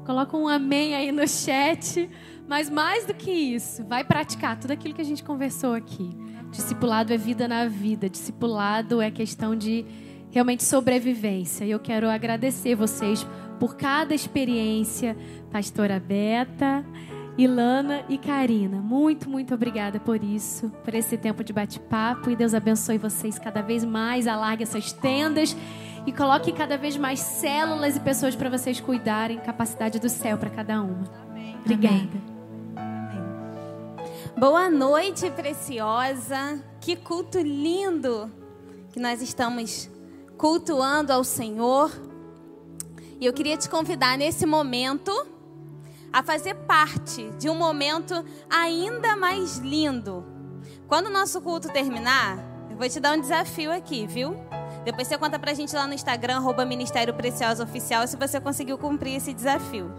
coloca um amém aí no chat. Mas mais do que isso, vai praticar tudo aquilo que a gente conversou aqui. Discipulado é vida na vida. Discipulado é questão de realmente sobrevivência. E eu quero agradecer vocês por cada experiência, pastora Beta, Ilana e Karina. Muito, muito obrigada por isso, por esse tempo de bate-papo. E Deus abençoe vocês cada vez mais. Alargue essas tendas e coloque cada vez mais células e pessoas para vocês cuidarem. Capacidade do céu para cada uma. Amém. Obrigada. Amém. Boa noite, preciosa. Que culto lindo que nós estamos cultuando ao Senhor. E eu queria te convidar nesse momento a fazer parte de um momento ainda mais lindo. Quando o nosso culto terminar, eu vou te dar um desafio aqui, viu? Depois você conta pra gente lá no Instagram, arroba Ministério Oficial, se você conseguiu cumprir esse desafio.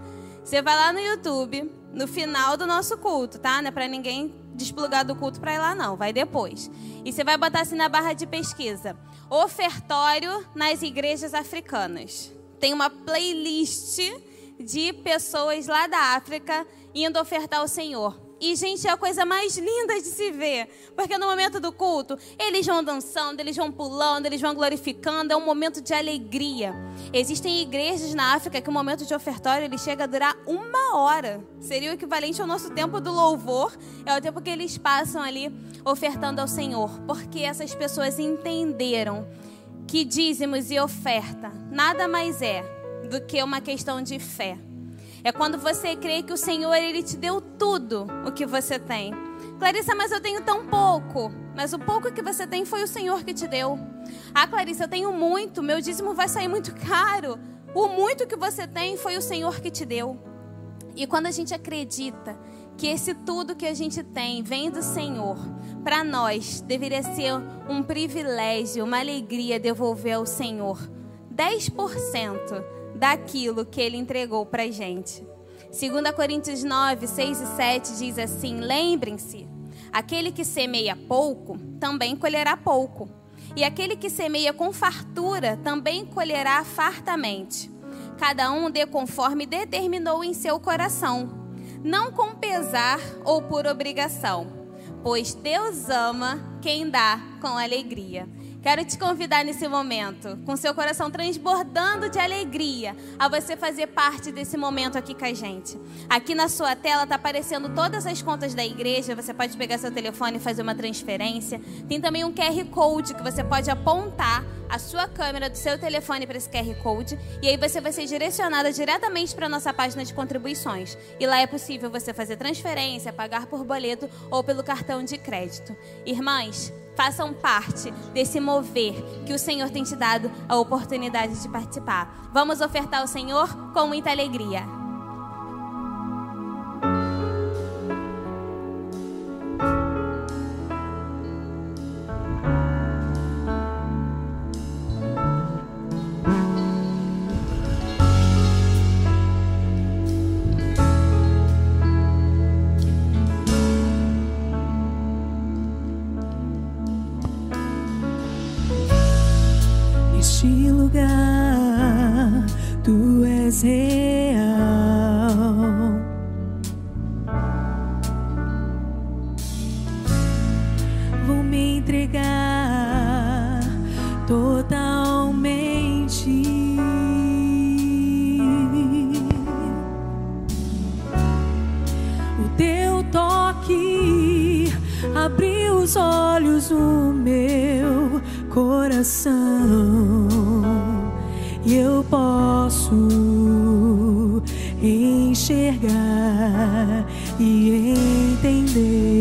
Você vai lá no YouTube, no final do nosso culto, tá? Não é pra ninguém desplugar do culto pra ir lá, não. Vai depois. E você vai botar assim na barra de pesquisa: Ofertório nas igrejas africanas. Tem uma playlist de pessoas lá da África indo ofertar ao Senhor. E, gente, é a coisa mais linda de se ver. Porque no momento do culto, eles vão dançando, eles vão pulando, eles vão glorificando. É um momento de alegria. Existem igrejas na África que o momento de ofertório ele chega a durar uma hora. Seria o equivalente ao nosso tempo do louvor. É o tempo que eles passam ali ofertando ao Senhor. Porque essas pessoas entenderam que dízimos e oferta nada mais é do que uma questão de fé. É quando você crê que o Senhor ele te deu tudo o que você tem. Clarissa, mas eu tenho tão pouco. Mas o pouco que você tem foi o Senhor que te deu. Ah, Clarissa, eu tenho muito. Meu dízimo vai sair muito caro. O muito que você tem foi o Senhor que te deu. E quando a gente acredita que esse tudo que a gente tem vem do Senhor, para nós deveria ser um privilégio, uma alegria devolver ao Senhor 10% daquilo que ele entregou para a gente. 2 Coríntios 9, 6 e 7 diz assim: Lembrem-se, aquele que semeia pouco também colherá pouco, e aquele que semeia com fartura também colherá fartamente. Cada um dê conforme determinou em seu coração, não com pesar ou por obrigação, pois Deus ama quem dá com alegria. Quero te convidar nesse momento, com seu coração transbordando de alegria, a você fazer parte desse momento aqui com a gente. Aqui na sua tela está aparecendo todas as contas da igreja, você pode pegar seu telefone e fazer uma transferência. Tem também um QR Code que você pode apontar a sua câmera do seu telefone para esse QR Code e aí você vai ser direcionada diretamente para a nossa página de contribuições. E lá é possível você fazer transferência, pagar por boleto ou pelo cartão de crédito. Irmãs, façam parte desse mover que o Senhor tem te dado a oportunidade de participar. Vamos ofertar ao Senhor com muita alegria. És real. Vou me entregar totalmente. O teu toque abriu os olhos no meu coração e eu posso enxergar e entender.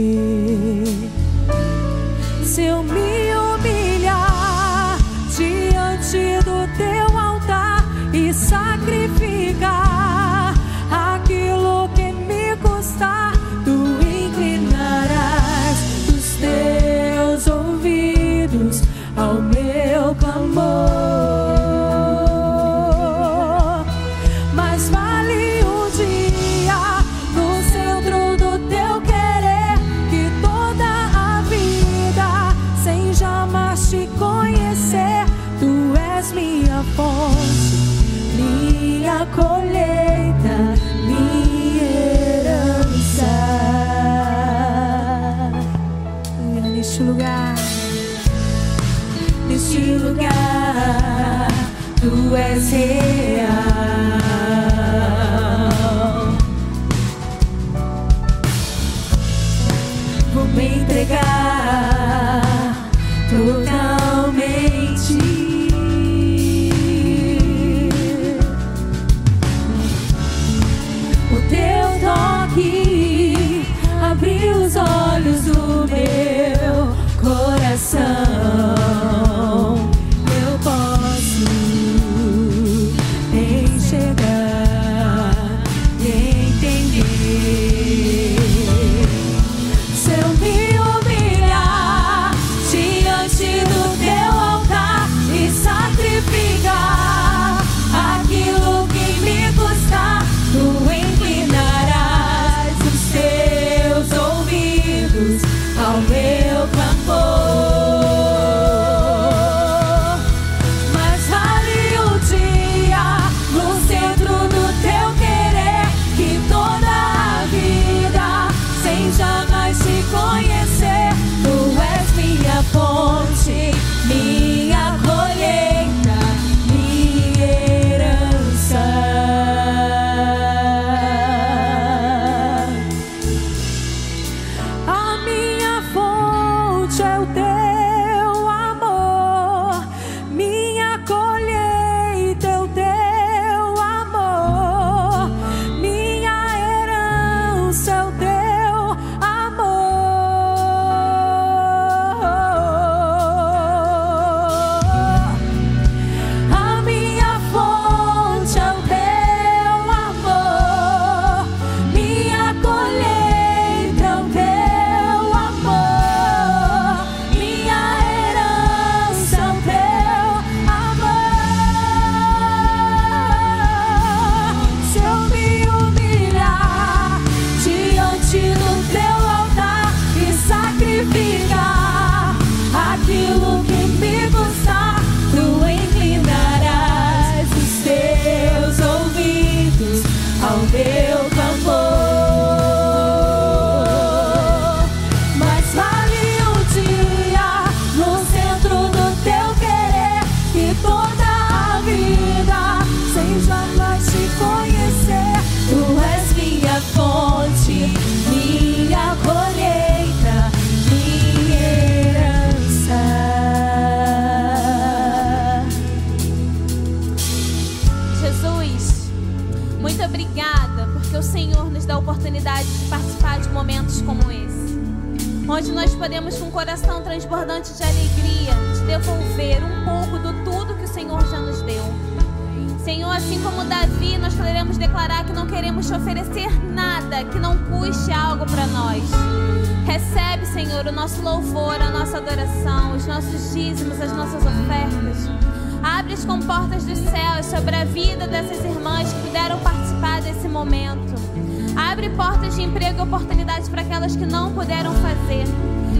Jamais te conhecer, tu és minha fonte, minha colheita, minha herança. Neste lugar neste lugar, tu és real. Senhor, o nosso louvor, a nossa adoração, os nossos dízimos, as nossas ofertas. Abre as comportas dos céus sobre a vida dessas irmãs que puderam participar desse momento. Abre portas de emprego e oportunidades para aquelas que não puderam fazer.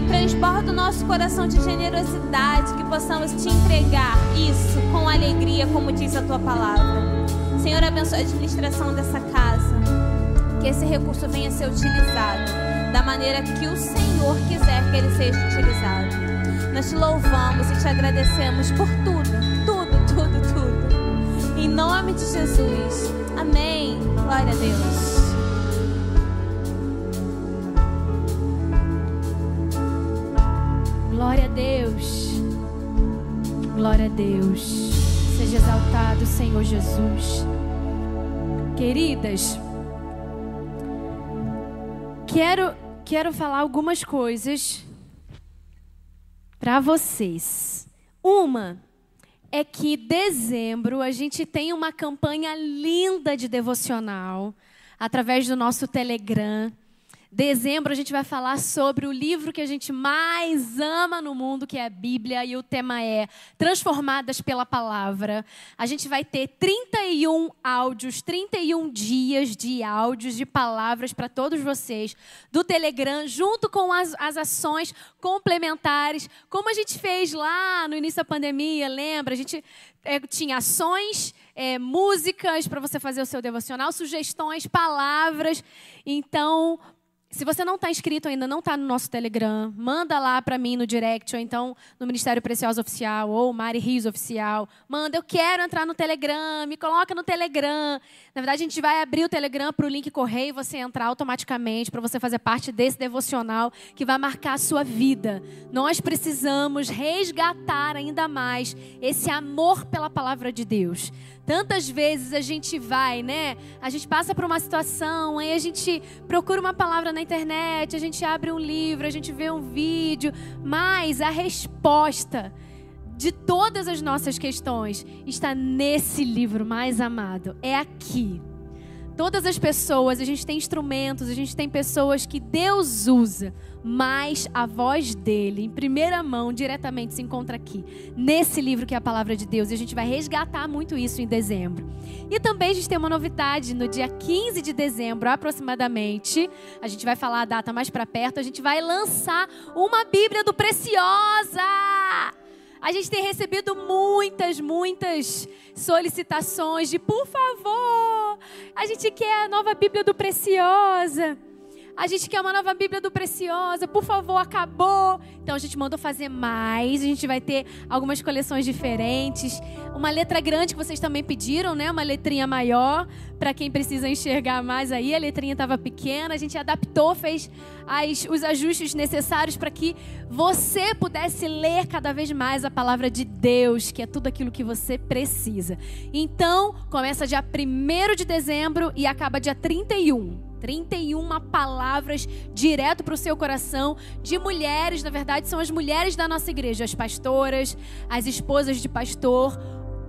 transborda o nosso coração de generosidade, que possamos te entregar isso com alegria, como diz a tua palavra. Senhor, abençoe a administração dessa casa, que esse recurso venha a ser utilizado da maneira que o Senhor quiser que ele seja utilizado. Nós te louvamos e te agradecemos por tudo, tudo, tudo, tudo. Em nome de Jesus. Amém. Glória a Deus. Glória a Deus. Glória a Deus. Seja exaltado, Senhor Jesus. Queridas, quero quero falar algumas coisas para vocês. Uma é que dezembro a gente tem uma campanha linda de devocional através do nosso Telegram. Dezembro a gente vai falar sobre o livro que a gente mais ama no mundo, que é a Bíblia, e o tema é Transformadas pela Palavra. A gente vai ter 31 áudios, 31 dias de áudios, de palavras para todos vocês do Telegram, junto com as, as ações complementares, como a gente fez lá no início da pandemia, lembra? A gente é, tinha ações, é, músicas para você fazer o seu devocional, sugestões, palavras. Então, se você não está inscrito ainda, não está no nosso Telegram, manda lá para mim no direct, ou então no Ministério Precioso Oficial, ou Mari Rios Oficial. Manda, eu quero entrar no Telegram, me coloca no Telegram. Na verdade, a gente vai abrir o Telegram para o link correio e você entrar automaticamente, para você fazer parte desse devocional que vai marcar a sua vida. Nós precisamos resgatar ainda mais esse amor pela palavra de Deus. Tantas vezes a gente vai, né? A gente passa por uma situação, aí a gente procura uma palavra na internet, a gente abre um livro, a gente vê um vídeo, mas a resposta de todas as nossas questões está nesse livro mais amado. É aqui. Todas as pessoas, a gente tem instrumentos, a gente tem pessoas que Deus usa mas a voz dele, em primeira mão, diretamente se encontra aqui, nesse livro que é a palavra de Deus, e a gente vai resgatar muito isso em dezembro. E também a gente tem uma novidade, no dia 15 de dezembro, aproximadamente, a gente vai falar a data mais para perto, a gente vai lançar uma Bíblia do Preciosa! A gente tem recebido muitas, muitas solicitações de, por favor, a gente quer a nova Bíblia do Preciosa. A gente quer uma nova Bíblia do Preciosa, por favor, acabou. Então a gente mandou fazer mais. A gente vai ter algumas coleções diferentes. Uma letra grande que vocês também pediram, né? Uma letrinha maior para quem precisa enxergar mais aí. A letrinha estava pequena. A gente adaptou, fez as, os ajustes necessários para que você pudesse ler cada vez mais a palavra de Deus, que é tudo aquilo que você precisa. Então, começa dia 1 de dezembro e acaba dia 31. 31 palavras direto para o seu coração de mulheres, na verdade, são as mulheres da nossa igreja, as pastoras, as esposas de pastor.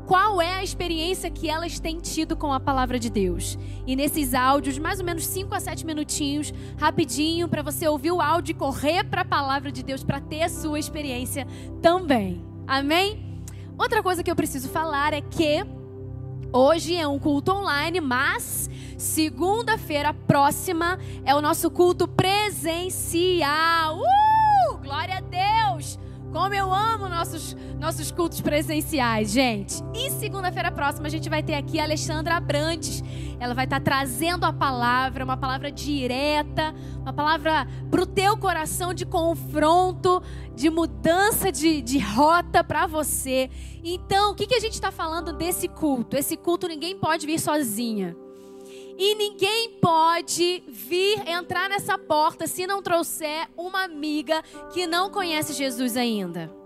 Qual é a experiência que elas têm tido com a palavra de Deus? E nesses áudios, mais ou menos 5 a 7 minutinhos, rapidinho, para você ouvir o áudio e correr para a palavra de Deus para ter a sua experiência também. Amém? Outra coisa que eu preciso falar é que hoje é um culto online, mas Segunda-feira próxima é o nosso culto presencial. Uh! Glória a Deus! Como eu amo nossos, nossos cultos presenciais, gente. E segunda-feira próxima a gente vai ter aqui a Alexandra Abrantes. Ela vai estar trazendo a palavra, uma palavra direta, uma palavra para o teu coração de confronto, de mudança de, de rota para você. Então, o que, que a gente está falando desse culto? Esse culto ninguém pode vir sozinha. E ninguém pode vir entrar nessa porta se não trouxer uma amiga que não conhece Jesus ainda.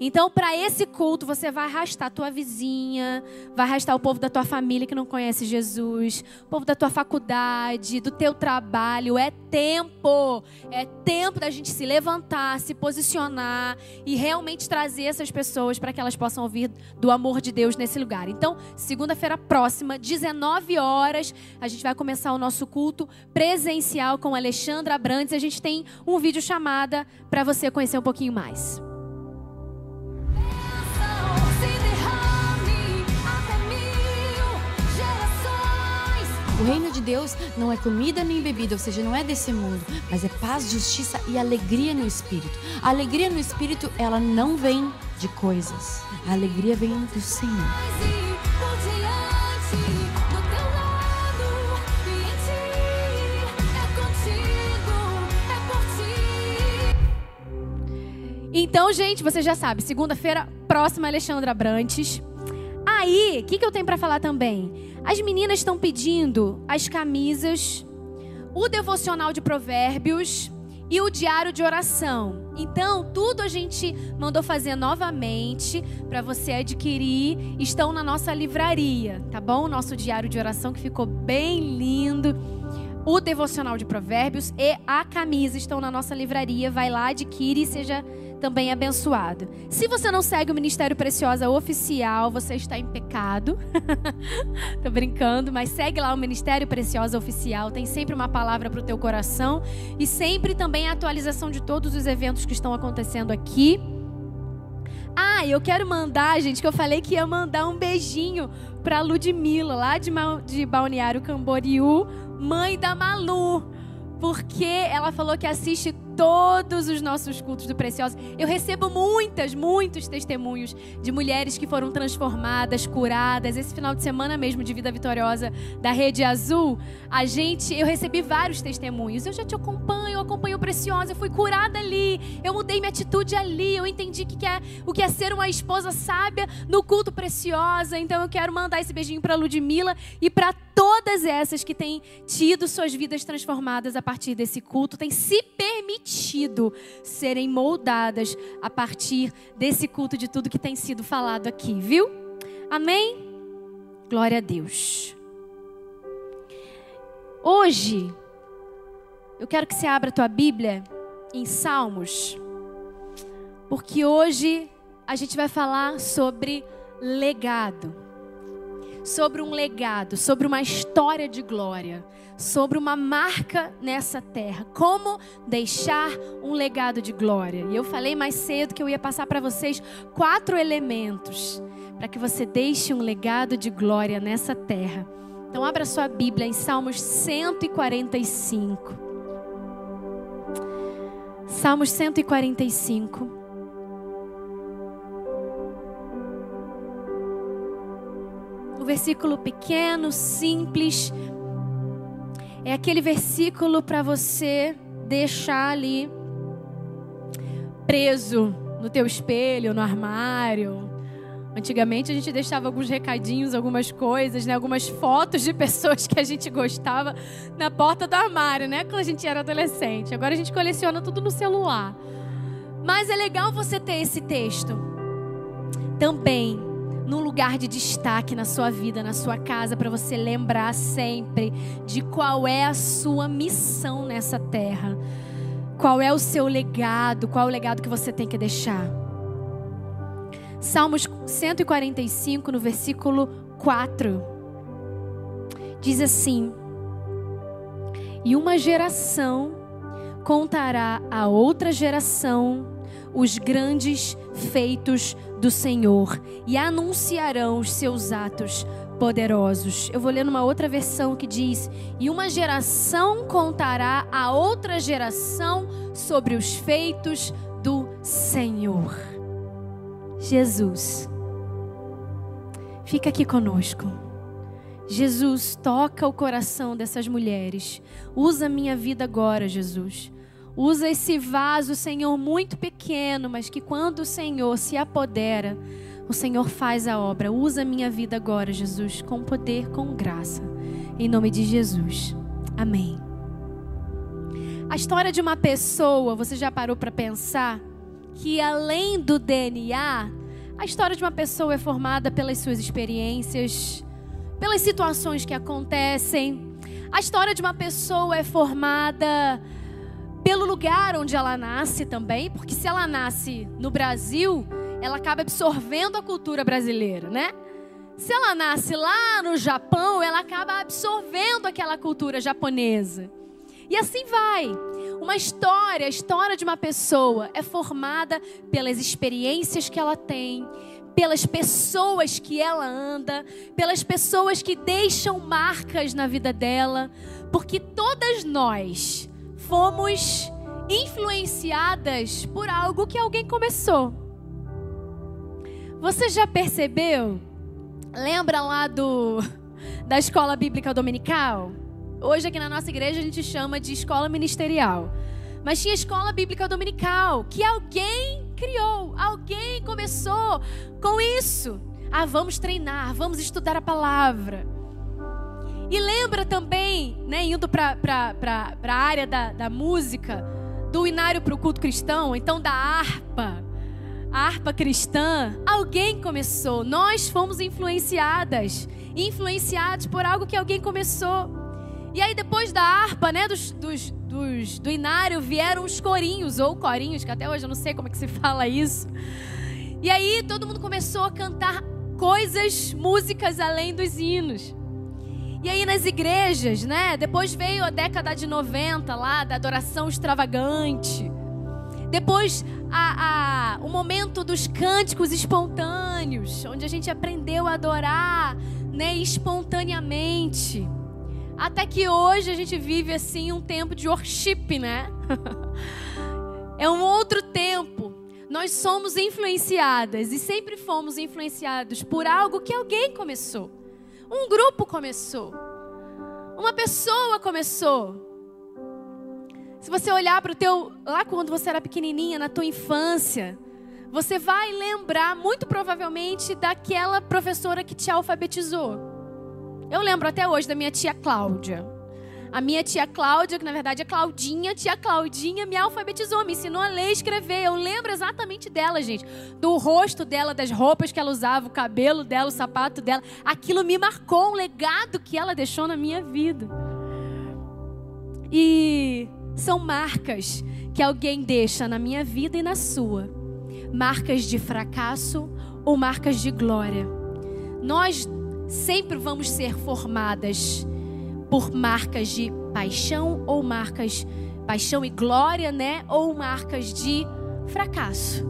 Então, para esse culto, você vai arrastar a tua vizinha, vai arrastar o povo da tua família que não conhece Jesus, o povo da tua faculdade, do teu trabalho. É tempo, é tempo da gente se levantar, se posicionar e realmente trazer essas pessoas para que elas possam ouvir do amor de Deus nesse lugar. Então, segunda-feira próxima, 19 horas, a gente vai começar o nosso culto presencial com Alexandra Brandes. A gente tem um vídeo chamada para você conhecer um pouquinho mais. O reino de Deus não é comida nem bebida, ou seja, não é desse mundo, mas é paz, justiça e alegria no espírito. A alegria no espírito, ela não vem de coisas. A alegria vem do Senhor. Então, gente, você já sabe, segunda-feira próxima, Alexandra Brantes. Aí, o que, que eu tenho para falar também? As meninas estão pedindo as camisas, o devocional de provérbios e o diário de oração. Então, tudo a gente mandou fazer novamente para você adquirir. Estão na nossa livraria, tá bom? Nosso diário de oração que ficou bem lindo. O devocional de provérbios e a camisa estão na nossa livraria. Vai lá, adquire e seja também abençoado. Se você não segue o Ministério Preciosa oficial, você está em pecado. Tô brincando, mas segue lá o Ministério Preciosa oficial, tem sempre uma palavra para o teu coração e sempre também a atualização de todos os eventos que estão acontecendo aqui. Ah, eu quero mandar, gente, que eu falei que ia mandar um beijinho para Ludmilla, lá de, de Balneário Camboriú, mãe da Malu, porque ela falou que assiste todos os nossos cultos do Precioso. Eu recebo muitas, muitos testemunhos de mulheres que foram transformadas, curadas. Esse final de semana mesmo de Vida Vitoriosa da Rede Azul, a gente, eu recebi vários testemunhos. Eu já te acompanho, eu acompanho o Preciosa, eu fui curada ali, eu mudei minha atitude ali, eu entendi que é, o que é ser uma esposa sábia no culto Preciosa. Então eu quero mandar esse beijinho para Ludmilla e para todas essas que têm tido suas vidas transformadas a partir desse culto, têm se permitido permitido serem moldadas a partir desse culto de tudo que tem sido falado aqui, viu? Amém? Glória a Deus. Hoje, eu quero que você abra a tua Bíblia em Salmos, porque hoje a gente vai falar sobre legado. Sobre um legado, sobre uma história de glória sobre uma marca nessa terra. Como deixar um legado de glória. E eu falei mais cedo que eu ia passar para vocês quatro elementos para que você deixe um legado de glória nessa terra. Então, abra sua Bíblia em Salmos 145. Salmos 145. Um versículo pequeno, simples, é aquele versículo para você deixar ali preso no teu espelho, no armário. Antigamente a gente deixava alguns recadinhos, algumas coisas, né? algumas fotos de pessoas que a gente gostava na porta do armário, né? Quando a gente era adolescente. Agora a gente coleciona tudo no celular. Mas é legal você ter esse texto. Também num lugar de destaque na sua vida, na sua casa, para você lembrar sempre de qual é a sua missão nessa terra. Qual é o seu legado, qual é o legado que você tem que deixar. Salmos 145, no versículo 4, diz assim: E uma geração contará a outra geração os grandes feitos do Senhor e anunciarão os seus atos poderosos. Eu vou ler numa outra versão que diz: E uma geração contará a outra geração sobre os feitos do Senhor. Jesus, fica aqui conosco. Jesus, toca o coração dessas mulheres. Usa minha vida agora, Jesus. Usa esse vaso, Senhor, muito pequeno, mas que quando o Senhor se apodera, o Senhor faz a obra. Usa a minha vida agora, Jesus, com poder, com graça. Em nome de Jesus. Amém. A história de uma pessoa, você já parou para pensar que além do DNA, a história de uma pessoa é formada pelas suas experiências, pelas situações que acontecem. A história de uma pessoa é formada pelo lugar onde ela nasce também, porque se ela nasce no Brasil, ela acaba absorvendo a cultura brasileira, né? Se ela nasce lá no Japão, ela acaba absorvendo aquela cultura japonesa. E assim vai. Uma história, a história de uma pessoa é formada pelas experiências que ela tem, pelas pessoas que ela anda, pelas pessoas que deixam marcas na vida dela, porque todas nós fomos influenciadas por algo que alguém começou. Você já percebeu? Lembra lá do da escola bíblica dominical? Hoje aqui na nossa igreja a gente chama de escola ministerial. Mas tinha escola bíblica dominical que alguém criou, alguém começou com isso. Ah, vamos treinar, vamos estudar a palavra. E lembra também, né, indo para a área da, da música, do inário para o culto cristão, então da harpa, a harpa cristã, alguém começou, nós fomos influenciadas, influenciados por algo que alguém começou. E aí depois da harpa, né, dos, dos, dos, do inário, vieram os corinhos, ou corinhos, que até hoje eu não sei como é que se fala isso. E aí todo mundo começou a cantar coisas, músicas além dos hinos. E aí nas igrejas, né? Depois veio a década de 90 lá, da adoração extravagante. Depois a, a, o momento dos cânticos espontâneos, onde a gente aprendeu a adorar né, espontaneamente. Até que hoje a gente vive assim um tempo de worship, né? é um outro tempo. Nós somos influenciadas e sempre fomos influenciados por algo que alguém começou. Um grupo começou. Uma pessoa começou. Se você olhar para o teu lá quando você era pequenininha, na tua infância, você vai lembrar muito provavelmente daquela professora que te alfabetizou. Eu lembro até hoje da minha tia Cláudia. A minha tia Cláudia, que na verdade é Claudinha, tia Claudinha me alfabetizou, me ensinou a ler e escrever. Eu lembro exatamente dela, gente. Do rosto dela, das roupas que ela usava, o cabelo dela, o sapato dela. Aquilo me marcou um legado que ela deixou na minha vida. E são marcas que alguém deixa na minha vida e na sua. Marcas de fracasso ou marcas de glória. Nós sempre vamos ser formadas por marcas de paixão ou marcas paixão e glória, né? Ou marcas de fracasso.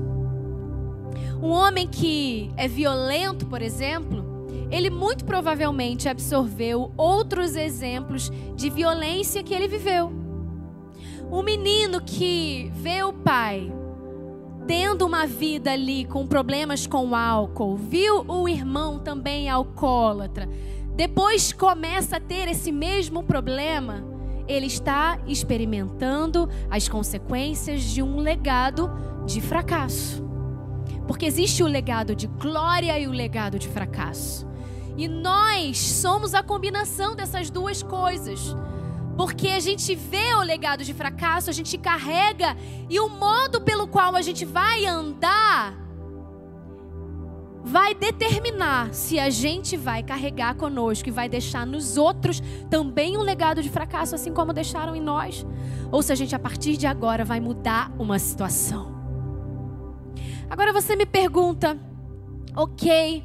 Um homem que é violento, por exemplo, ele muito provavelmente absorveu outros exemplos de violência que ele viveu. Um menino que vê o pai tendo uma vida ali com problemas com álcool, viu o irmão também alcoólatra, depois começa a ter esse mesmo problema, ele está experimentando as consequências de um legado de fracasso. Porque existe o legado de glória e o legado de fracasso. E nós somos a combinação dessas duas coisas. Porque a gente vê o legado de fracasso, a gente carrega, e o modo pelo qual a gente vai andar vai determinar se a gente vai carregar conosco e vai deixar nos outros também um legado de fracasso, assim como deixaram em nós, ou se a gente a partir de agora vai mudar uma situação. Agora você me pergunta, ok,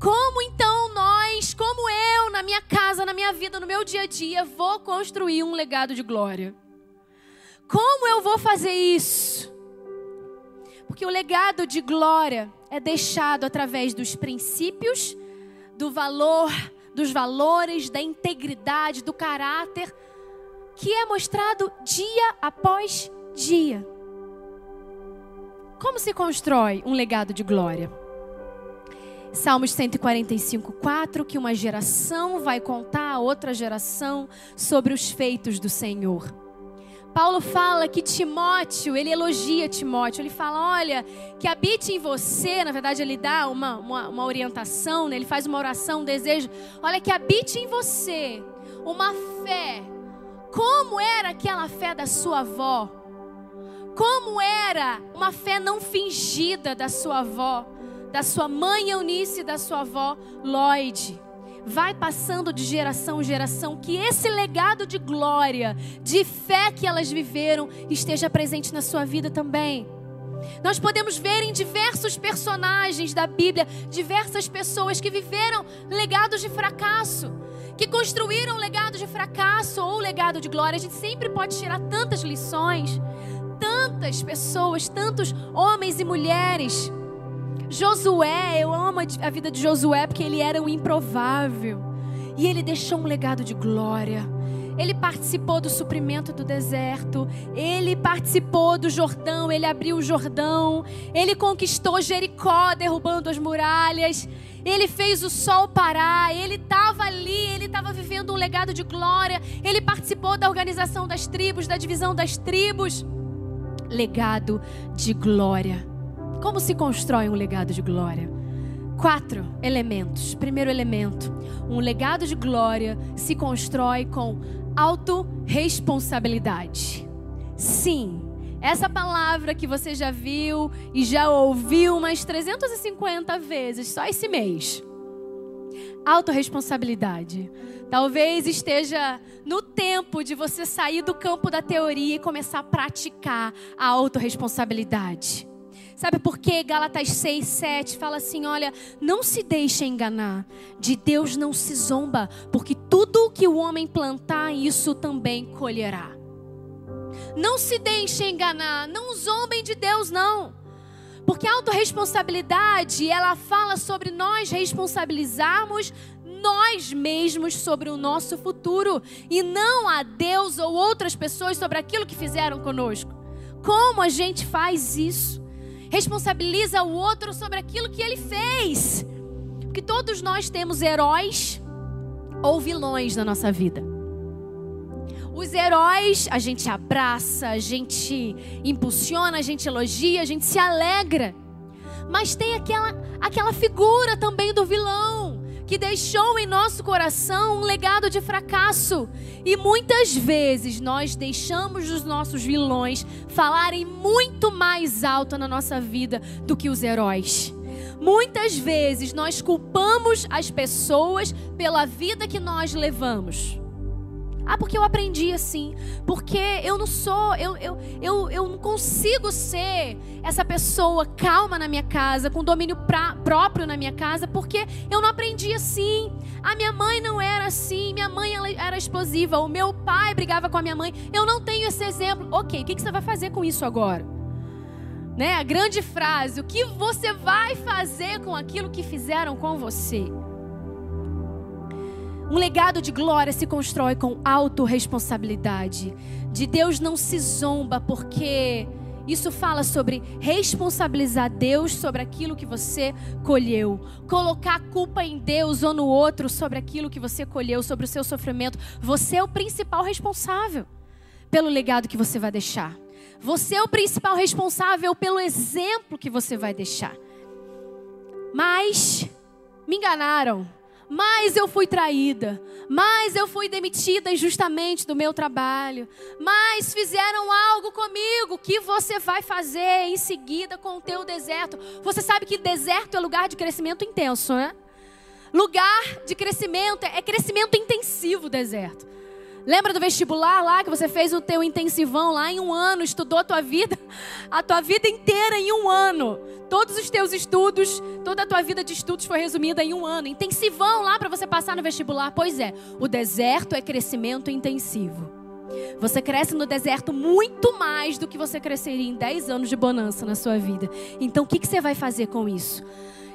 como então nós, como eu, na minha casa, na minha vida, no meu dia a dia, vou construir um legado de glória? Como eu vou fazer isso? Porque o legado de glória é deixado através dos princípios, do valor, dos valores, da integridade, do caráter, que é mostrado dia após dia. Como se constrói um legado de glória? Salmos 145, 4, que uma geração vai contar a outra geração sobre os feitos do Senhor. Paulo fala que Timóteo, ele elogia Timóteo, ele fala: olha, que habite em você, na verdade, ele dá uma, uma, uma orientação, né? ele faz uma oração, um desejo: olha, que habite em você uma fé, como era aquela fé da sua avó, como era uma fé não fingida da sua avó da sua mãe Eunice e da sua avó Lloyd. Vai passando de geração em geração, que esse legado de glória, de fé que elas viveram, esteja presente na sua vida também. Nós podemos ver em diversos personagens da Bíblia, diversas pessoas que viveram legados de fracasso, que construíram legado de fracasso ou legado de glória. A gente sempre pode tirar tantas lições, tantas pessoas, tantos homens e mulheres Josué, eu amo a vida de Josué porque ele era um improvável. E ele deixou um legado de glória. Ele participou do suprimento do deserto, ele participou do Jordão, ele abriu o Jordão, ele conquistou Jericó, derrubando as muralhas, ele fez o sol parar, ele estava ali, ele estava vivendo um legado de glória, ele participou da organização das tribos, da divisão das tribos. Legado de glória. Como se constrói um legado de glória? Quatro elementos. Primeiro elemento: um legado de glória se constrói com autorresponsabilidade. Sim, essa palavra que você já viu e já ouviu umas 350 vezes só esse mês. Autoresponsabilidade. Talvez esteja no tempo de você sair do campo da teoria e começar a praticar a autorresponsabilidade. Sabe por quê? Gálatas 6, 7 fala assim: olha, não se deixe enganar, de Deus não se zomba, porque tudo o que o homem plantar, isso também colherá. Não se deixe enganar, não zombem de Deus, não. Porque a autorresponsabilidade, ela fala sobre nós responsabilizarmos nós mesmos sobre o nosso futuro e não a Deus ou outras pessoas sobre aquilo que fizeram conosco. Como a gente faz isso? Responsabiliza o outro sobre aquilo que ele fez. Porque todos nós temos heróis ou vilões na nossa vida. Os heróis a gente abraça, a gente impulsiona, a gente elogia, a gente se alegra. Mas tem aquela, aquela figura também do vilão que deixou em nosso coração um legado de fracasso. E muitas vezes nós deixamos os nossos vilões falarem muito mais alto na nossa vida do que os heróis. Muitas vezes nós culpamos as pessoas pela vida que nós levamos. Ah, porque eu aprendi assim. Porque eu não sou, eu, eu, eu, eu não consigo ser essa pessoa calma na minha casa, com domínio pra, próprio na minha casa, porque eu não aprendi assim. A minha mãe não era assim, minha mãe era explosiva, o meu pai brigava com a minha mãe. Eu não tenho esse exemplo. Ok, o que você vai fazer com isso agora? Né? A grande frase: o que você vai fazer com aquilo que fizeram com você? Um legado de glória se constrói com autorresponsabilidade. De Deus não se zomba, porque isso fala sobre responsabilizar Deus sobre aquilo que você colheu. Colocar a culpa em Deus ou no outro sobre aquilo que você colheu, sobre o seu sofrimento. Você é o principal responsável pelo legado que você vai deixar. Você é o principal responsável pelo exemplo que você vai deixar. Mas me enganaram mais eu fui traída, mais eu fui demitida injustamente do meu trabalho, mais fizeram algo comigo. O que você vai fazer em seguida com o teu deserto? Você sabe que deserto é lugar de crescimento intenso, né? Lugar de crescimento é crescimento intensivo deserto. Lembra do vestibular lá que você fez o teu intensivão lá em um ano, estudou a tua vida, a tua vida inteira em um ano. Todos os teus estudos, toda a tua vida de estudos foi resumida em um ano. Intensivão lá para você passar no vestibular. Pois é, o deserto é crescimento intensivo. Você cresce no deserto muito mais do que você cresceria em 10 anos de bonança na sua vida. Então, o que, que você vai fazer com isso?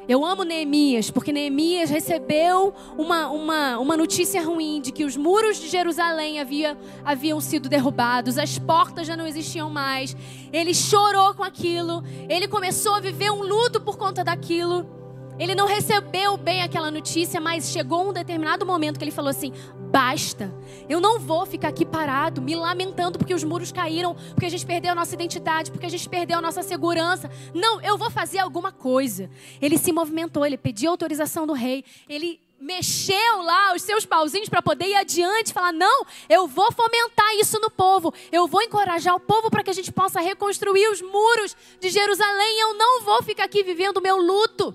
Eu amo Neemias, porque Neemias recebeu uma, uma, uma notícia ruim de que os muros de Jerusalém havia, haviam sido derrubados, as portas já não existiam mais. Ele chorou com aquilo, ele começou a viver um luto por conta daquilo. Ele não recebeu bem aquela notícia, mas chegou um determinado momento que ele falou assim: basta, eu não vou ficar aqui parado, me lamentando porque os muros caíram, porque a gente perdeu a nossa identidade, porque a gente perdeu a nossa segurança. Não, eu vou fazer alguma coisa. Ele se movimentou, ele pediu autorização do rei, ele mexeu lá os seus pauzinhos para poder ir adiante, falar: não, eu vou fomentar isso no povo, eu vou encorajar o povo para que a gente possa reconstruir os muros de Jerusalém. Eu não vou ficar aqui vivendo o meu luto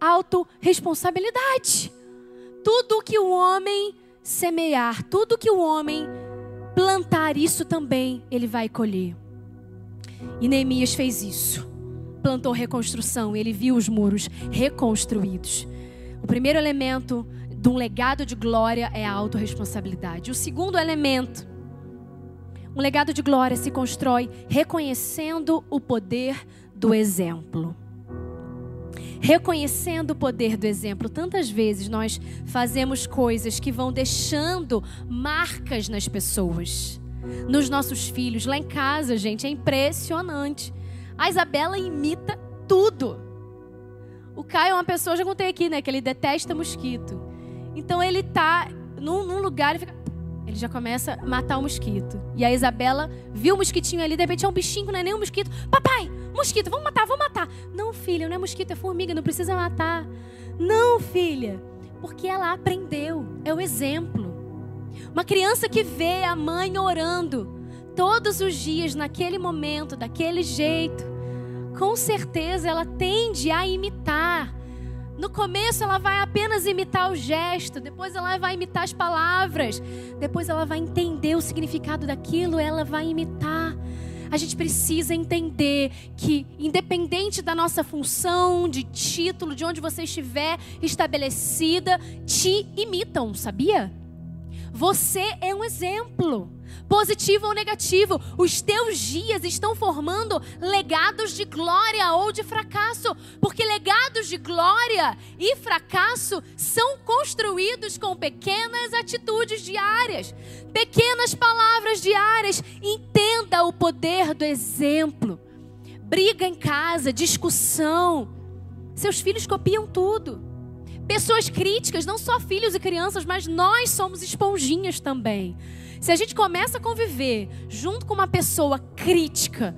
autorresponsabilidade. Tudo que o homem semear, tudo que o homem plantar, isso também ele vai colher. E Neemias fez isso. Plantou reconstrução, ele viu os muros reconstruídos. O primeiro elemento de um legado de glória é a autorresponsabilidade. O segundo elemento, um legado de glória se constrói reconhecendo o poder do exemplo. Reconhecendo o poder do exemplo. Tantas vezes nós fazemos coisas que vão deixando marcas nas pessoas, nos nossos filhos. Lá em casa, gente, é impressionante. A Isabela imita tudo. O Caio é uma pessoa, já contei aqui, né, que ele detesta mosquito. Então ele tá num, num lugar e fica ele já começa a matar o mosquito. E a Isabela viu o mosquitinho ali, de repente é um bichinho, não é nem um mosquito. Papai, mosquito, vamos matar, vamos matar. Não, filha, não é mosquito, é formiga, não precisa matar. Não, filha, porque ela aprendeu, é o exemplo. Uma criança que vê a mãe orando todos os dias, naquele momento, daquele jeito, com certeza ela tende a imitar. No começo ela vai apenas imitar o gesto, depois ela vai imitar as palavras, depois ela vai entender o significado daquilo, ela vai imitar. A gente precisa entender que, independente da nossa função, de título, de onde você estiver estabelecida, te imitam, sabia? Você é um exemplo positivo ou negativo. Os teus dias estão formando legados de glória ou de fracasso, porque legados de glória e fracasso são construídos com pequenas atitudes diárias, pequenas palavras diárias. Entenda o poder do exemplo. Briga em casa, discussão. Seus filhos copiam tudo. Pessoas críticas, não só filhos e crianças, mas nós somos esponjinhas também. Se a gente começa a conviver junto com uma pessoa crítica,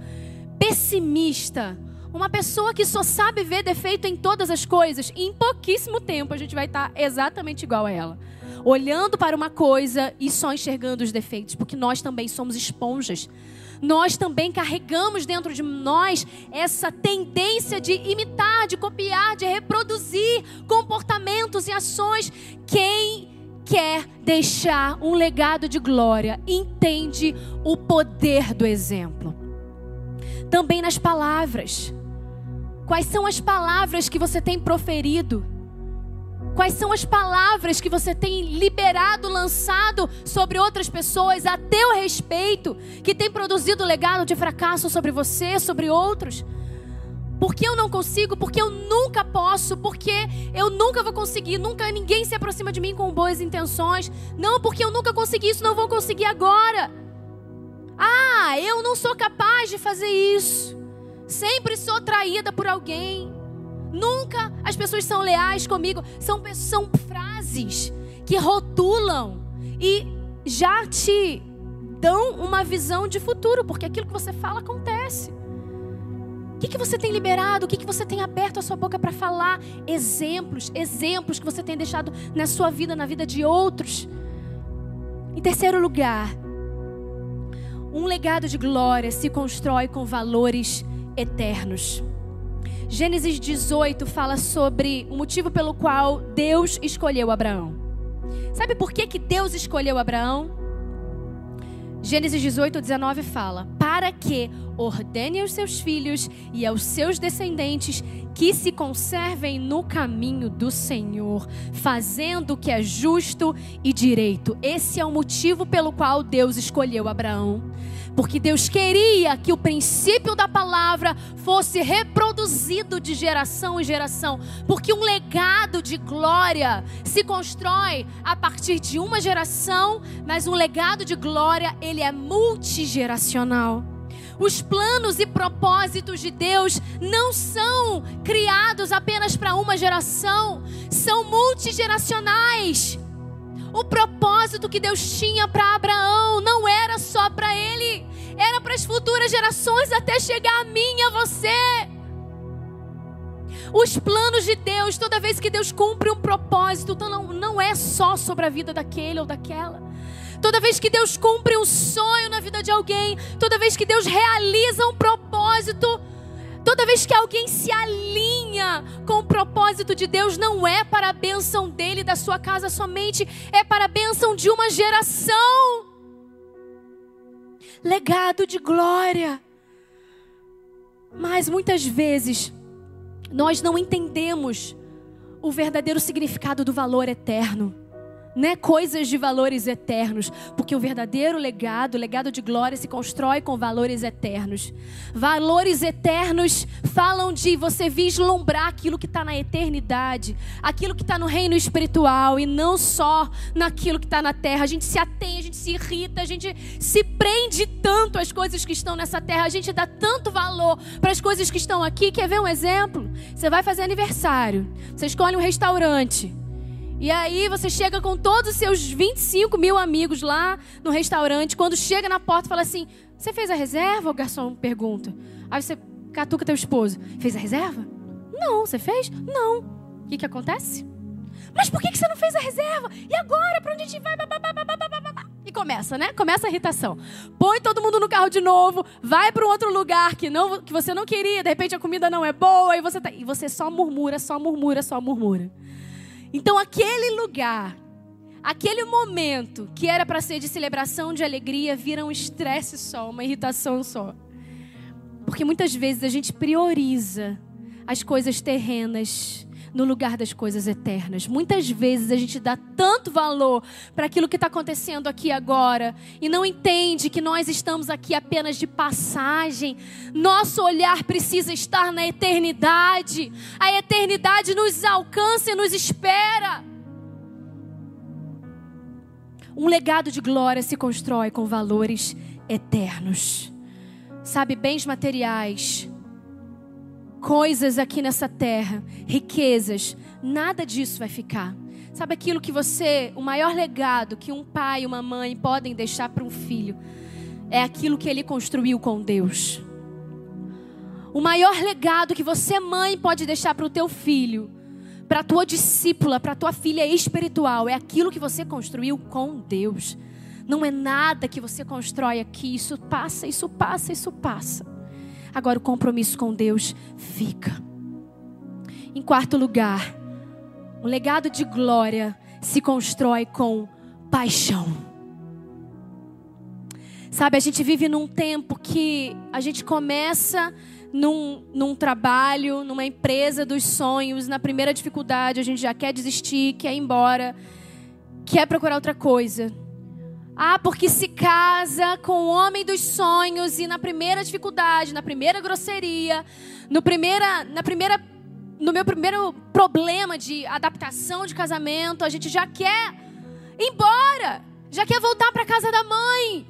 pessimista, uma pessoa que só sabe ver defeito em todas as coisas, em pouquíssimo tempo a gente vai estar exatamente igual a ela. Olhando para uma coisa e só enxergando os defeitos, porque nós também somos esponjas. Nós também carregamos dentro de nós essa tendência de imitar, de copiar, de reproduzir comportamentos e ações. Quem quer deixar um legado de glória, entende o poder do exemplo. Também nas palavras. Quais são as palavras que você tem proferido? Quais são as palavras que você tem liberado, lançado sobre outras pessoas a teu respeito, que tem produzido legado de fracasso sobre você, sobre outros? Porque eu não consigo, porque eu nunca posso, porque eu nunca vou conseguir, nunca ninguém se aproxima de mim com boas intenções. Não, porque eu nunca consegui isso, não vou conseguir agora. Ah, eu não sou capaz de fazer isso. Sempre sou traída por alguém. Nunca as pessoas são leais comigo. São, são frases que rotulam e já te dão uma visão de futuro, porque aquilo que você fala acontece. O que, que você tem liberado? O que, que você tem aberto a sua boca para falar? Exemplos, exemplos que você tem deixado na sua vida, na vida de outros. Em terceiro lugar, um legado de glória se constrói com valores eternos. Gênesis 18 fala sobre o motivo pelo qual Deus escolheu Abraão. Sabe por que, que Deus escolheu Abraão? Gênesis 18, 19 fala: Para que ordene aos seus filhos e aos seus descendentes que se conservem no caminho do Senhor, fazendo o que é justo e direito. Esse é o motivo pelo qual Deus escolheu Abraão. Porque Deus queria que o princípio da palavra fosse reproduzido de geração em geração. Porque um legado de glória se constrói a partir de uma geração, mas um legado de glória, ele é multigeracional. Os planos e propósitos de Deus não são criados apenas para uma geração, são multigeracionais. O propósito que Deus tinha para Abraão não era só para ele, era para as futuras gerações até chegar a mim e a você. Os planos de Deus, toda vez que Deus cumpre um propósito, então não, não é só sobre a vida daquele ou daquela. Toda vez que Deus cumpre um sonho na vida de alguém, toda vez que Deus realiza um propósito, toda vez que alguém se alinha com o propósito de Deus, não é para a bênção dele, da sua casa somente, é para a bênção de uma geração. Legado de glória. Mas muitas vezes nós não entendemos o verdadeiro significado do valor eterno. Né, coisas de valores eternos, porque o verdadeiro legado, o legado de glória se constrói com valores eternos. Valores eternos falam de você vislumbrar aquilo que está na eternidade, aquilo que está no reino espiritual e não só naquilo que está na terra. A gente se atém, a gente se irrita, a gente se prende tanto às coisas que estão nessa terra, a gente dá tanto valor para as coisas que estão aqui. Quer ver um exemplo? Você vai fazer aniversário, você escolhe um restaurante. E aí você chega com todos os seus 25 mil amigos lá no restaurante. Quando chega na porta, fala assim: Você fez a reserva? O garçom pergunta. Aí você catuca teu esposo: Fez a reserva? Não, você fez? Não. O que, que acontece? Mas por que, que você não fez a reserva? E agora? Pra onde a gente vai? E começa, né? Começa a irritação. Põe todo mundo no carro de novo, vai para um outro lugar que, não, que você não queria, de repente a comida não é boa, e você, tá, e você só murmura, só murmura, só murmura. Então, aquele lugar, aquele momento que era para ser de celebração, de alegria, vira um estresse só, uma irritação só. Porque muitas vezes a gente prioriza as coisas terrenas no lugar das coisas eternas. Muitas vezes a gente dá tanto valor para aquilo que está acontecendo aqui agora e não entende que nós estamos aqui apenas de passagem. Nosso olhar precisa estar na eternidade. A eternidade nos alcança e nos espera. Um legado de glória se constrói com valores eternos. Sabe, bens materiais coisas aqui nessa terra, riquezas, nada disso vai ficar. Sabe aquilo que você, o maior legado que um pai e uma mãe podem deixar para um filho, é aquilo que ele construiu com Deus. O maior legado que você, mãe, pode deixar para o teu filho, para a tua discípula, para a tua filha espiritual, é aquilo que você construiu com Deus. Não é nada que você constrói aqui, isso passa, isso passa, isso passa. Agora o compromisso com Deus fica. Em quarto lugar, um legado de glória se constrói com paixão. Sabe, a gente vive num tempo que a gente começa num, num trabalho, numa empresa dos sonhos, na primeira dificuldade a gente já quer desistir, quer ir embora, quer procurar outra coisa. Ah, porque se casa com o homem dos sonhos e na primeira dificuldade, na primeira grosseria, no primeira, na primeira, no meu primeiro problema de adaptação de casamento, a gente já quer ir embora, já quer voltar para casa da mãe.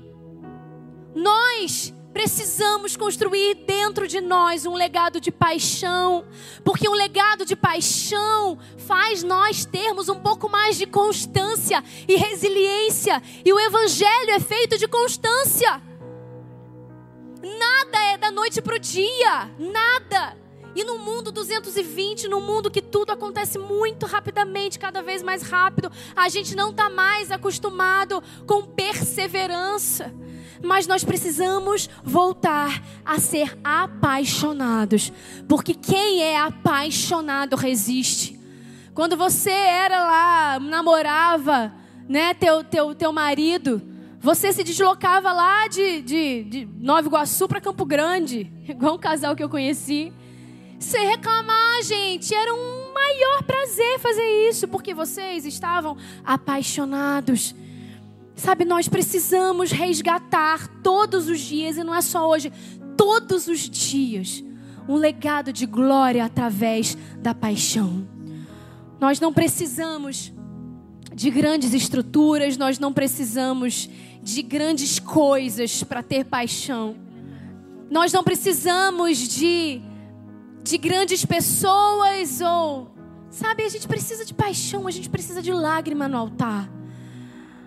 Nós precisamos construir dentro de nós um legado de paixão, porque um legado de paixão faz nós termos um pouco mais de constância e resiliência, e o evangelho é feito de constância. Nada é da noite para o dia, nada. E no mundo 220, no mundo que tudo acontece muito rapidamente, cada vez mais rápido, a gente não está mais acostumado com perseverança mas nós precisamos voltar a ser apaixonados, porque quem é apaixonado resiste. Quando você era lá, namorava, né, teu, teu, teu marido, você se deslocava lá de, de, de Nova Iguaçu para Campo Grande, igual um casal que eu conheci. Sem reclamar, gente, era um maior prazer fazer isso, porque vocês estavam apaixonados. Sabe, nós precisamos resgatar todos os dias, e não é só hoje, todos os dias, um legado de glória através da paixão. Nós não precisamos de grandes estruturas, nós não precisamos de grandes coisas para ter paixão. Nós não precisamos de, de grandes pessoas ou. Sabe, a gente precisa de paixão, a gente precisa de lágrima no altar.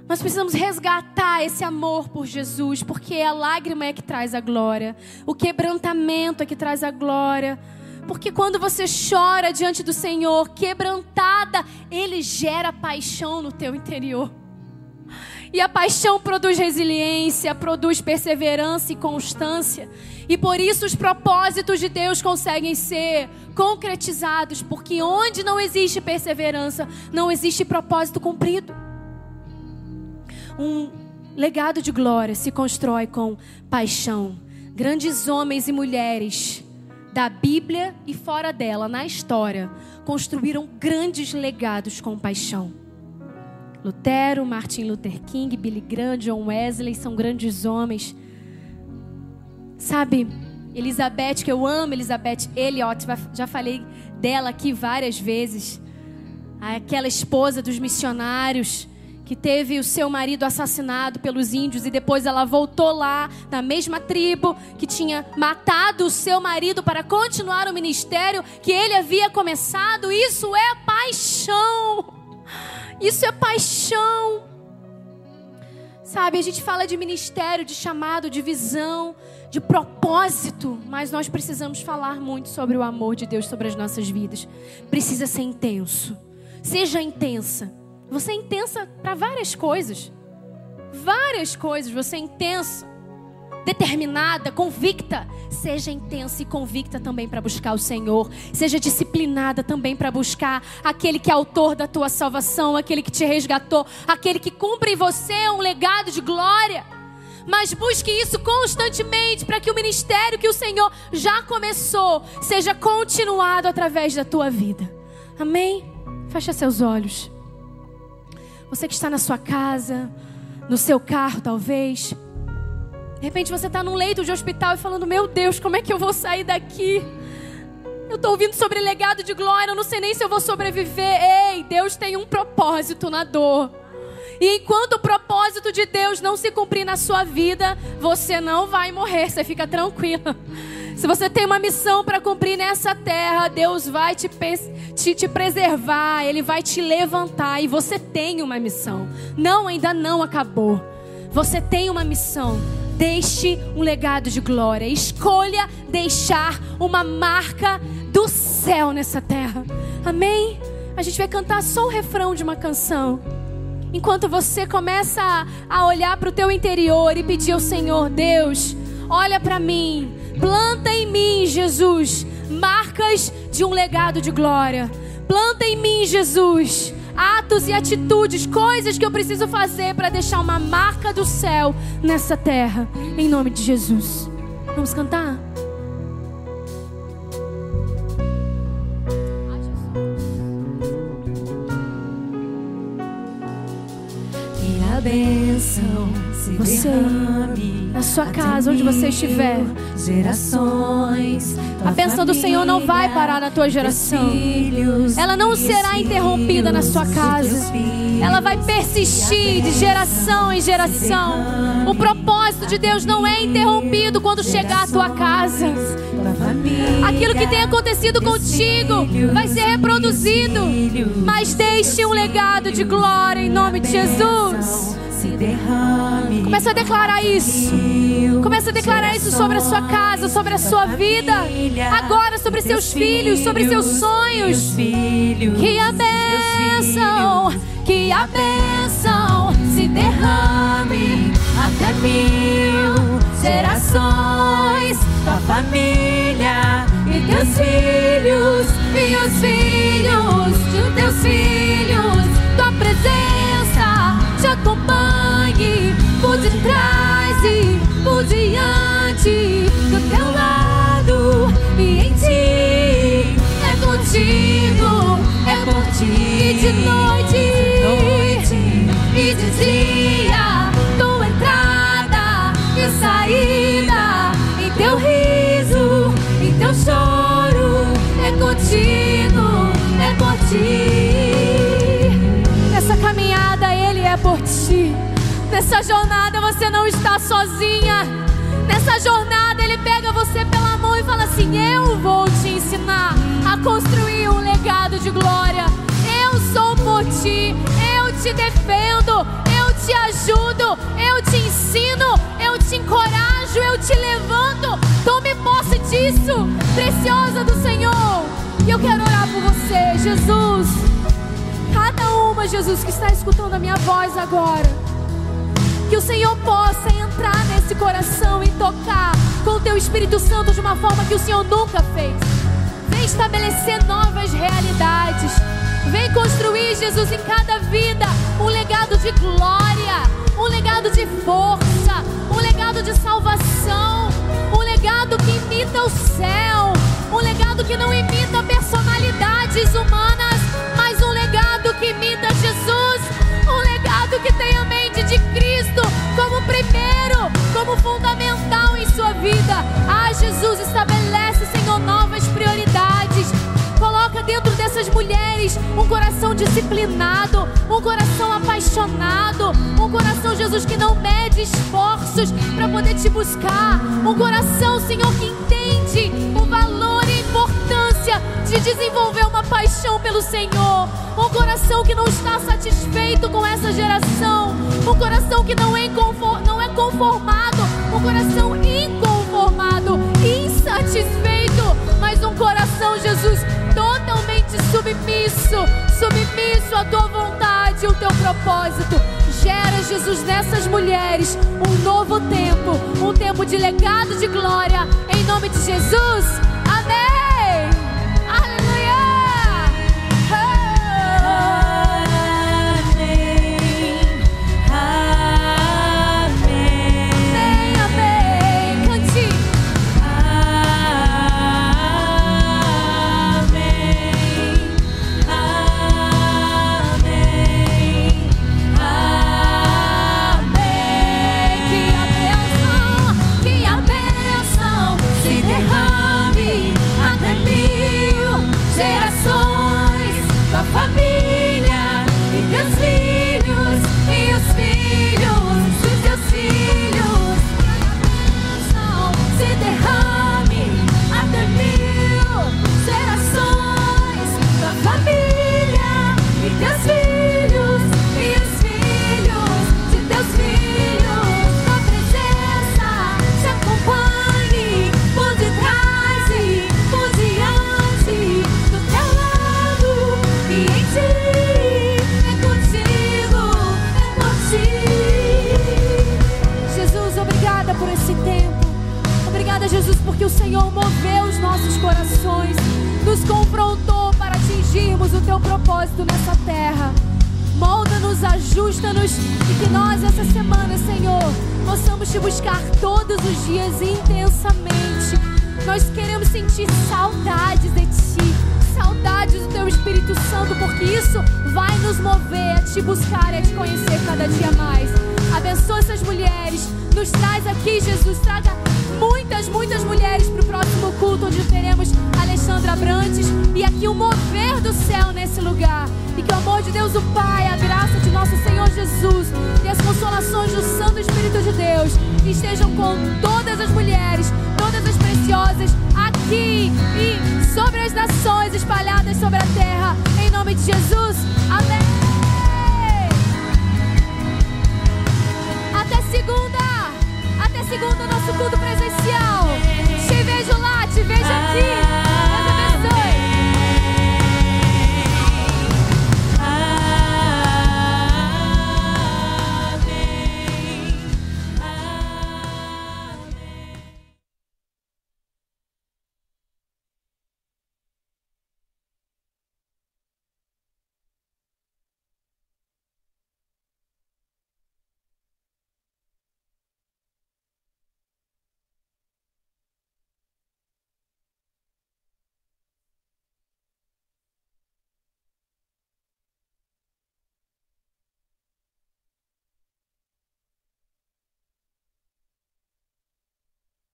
Nós precisamos resgatar esse amor por Jesus, porque a lágrima é que traz a glória, o quebrantamento é que traz a glória. Porque quando você chora diante do Senhor, quebrantada, Ele gera paixão no teu interior. E a paixão produz resiliência, produz perseverança e constância. E por isso os propósitos de Deus conseguem ser concretizados, porque onde não existe perseverança, não existe propósito cumprido. Um legado de glória se constrói com paixão. Grandes homens e mulheres da Bíblia e fora dela, na história, construíram grandes legados com paixão. Lutero, Martin Luther King, Billy Graham, John Wesley são grandes homens. Sabe, Elizabeth, que eu amo, Elizabeth Elliot, já falei dela aqui várias vezes. Aquela esposa dos missionários que teve o seu marido assassinado pelos índios e depois ela voltou lá na mesma tribo que tinha matado o seu marido para continuar o ministério que ele havia começado. Isso é paixão. Isso é paixão. Sabe, a gente fala de ministério, de chamado, de visão, de propósito, mas nós precisamos falar muito sobre o amor de Deus sobre as nossas vidas. Precisa ser intenso. Seja intensa. Você é intensa para várias coisas. Várias coisas. Você é intensa, determinada, convicta. Seja intensa e convicta também para buscar o Senhor. Seja disciplinada também para buscar aquele que é autor da tua salvação, aquele que te resgatou, aquele que cumpre em você um legado de glória. Mas busque isso constantemente para que o ministério que o Senhor já começou seja continuado através da tua vida. Amém? Fecha seus olhos. Você que está na sua casa, no seu carro talvez. De repente você está num leito de hospital e falando: Meu Deus, como é que eu vou sair daqui? Eu estou ouvindo sobre legado de glória, eu não sei nem se eu vou sobreviver. Ei, Deus tem um propósito na dor. E enquanto o propósito de Deus não se cumprir na sua vida, você não vai morrer, você fica tranquila. Se você tem uma missão para cumprir nessa terra, Deus vai te, te, te preservar, Ele vai te levantar. E você tem uma missão. Não, ainda não acabou. Você tem uma missão. Deixe um legado de glória. Escolha deixar uma marca do céu nessa terra. Amém? A gente vai cantar só o refrão de uma canção. Enquanto você começa a olhar para o teu interior e pedir ao Senhor, Deus, olha para mim, Planta em mim, Jesus, marcas de um legado de glória. Planta em mim, Jesus, atos e atitudes, coisas que eu preciso fazer para deixar uma marca do céu nessa terra. Em nome de Jesus. Vamos cantar? Que a bênção você, na sua casa, onde você estiver, gerações, a bênção do Senhor não vai parar na tua geração. Ela não será interrompida na sua casa. Ela vai persistir de geração em geração. O propósito de Deus não é interrompido quando chegar à tua casa. Aquilo que tem acontecido contigo vai ser reproduzido. Mas deixe um legado de glória em nome de Jesus se derrame. Começa a declarar isso. Começa a declarar isso sobre a sua casa, sobre a sua vida. Agora sobre seus filhos, sobre seus sonhos. Que a bênção, que a bênção se derrame até mil gerações. Tua família e teus filhos e os filhos de teus filhos. Por detrás e por diante, do teu lado e em ti. É contigo, é por ti. E de noite Nessa jornada você não está sozinha. Nessa jornada ele pega você pela mão e fala assim: Eu vou te ensinar a construir um legado de glória. Eu sou por ti, eu te defendo, eu te ajudo, eu te ensino, eu te encorajo, eu te levanto. Tome posse disso, preciosa do Senhor. E eu quero orar por você, Jesus. Cada uma, Jesus, que está escutando a minha voz agora. Que o Senhor possa entrar nesse coração e tocar com o teu Espírito Santo de uma forma que o Senhor nunca fez. Vem estabelecer novas realidades. Vem construir, Jesus, em cada vida um legado de glória, um legado de força, um legado de salvação, um legado que imita o céu, um legado que não imita personalidades humanas, mas um legado que imita Jesus, um legado como primeiro, como fundamental em sua vida. Ah, Jesus, estabelece, Senhor, novas prioridades. Coloca dentro dessas mulheres um coração disciplinado, um coração apaixonado, um coração, Jesus, que não mede esforços para poder te buscar. Um coração, Senhor, que entende o valor e a importância de desenvolver uma paixão pelo Senhor, um coração que não está satisfeito com essa geração, um coração que não é, não é conformado, um coração inconformado, insatisfeito, mas um coração, Jesus, totalmente submisso, submisso à tua vontade e o teu propósito. Gera, Jesus, nessas mulheres um novo tempo, um tempo de legado de glória, em nome de Jesus.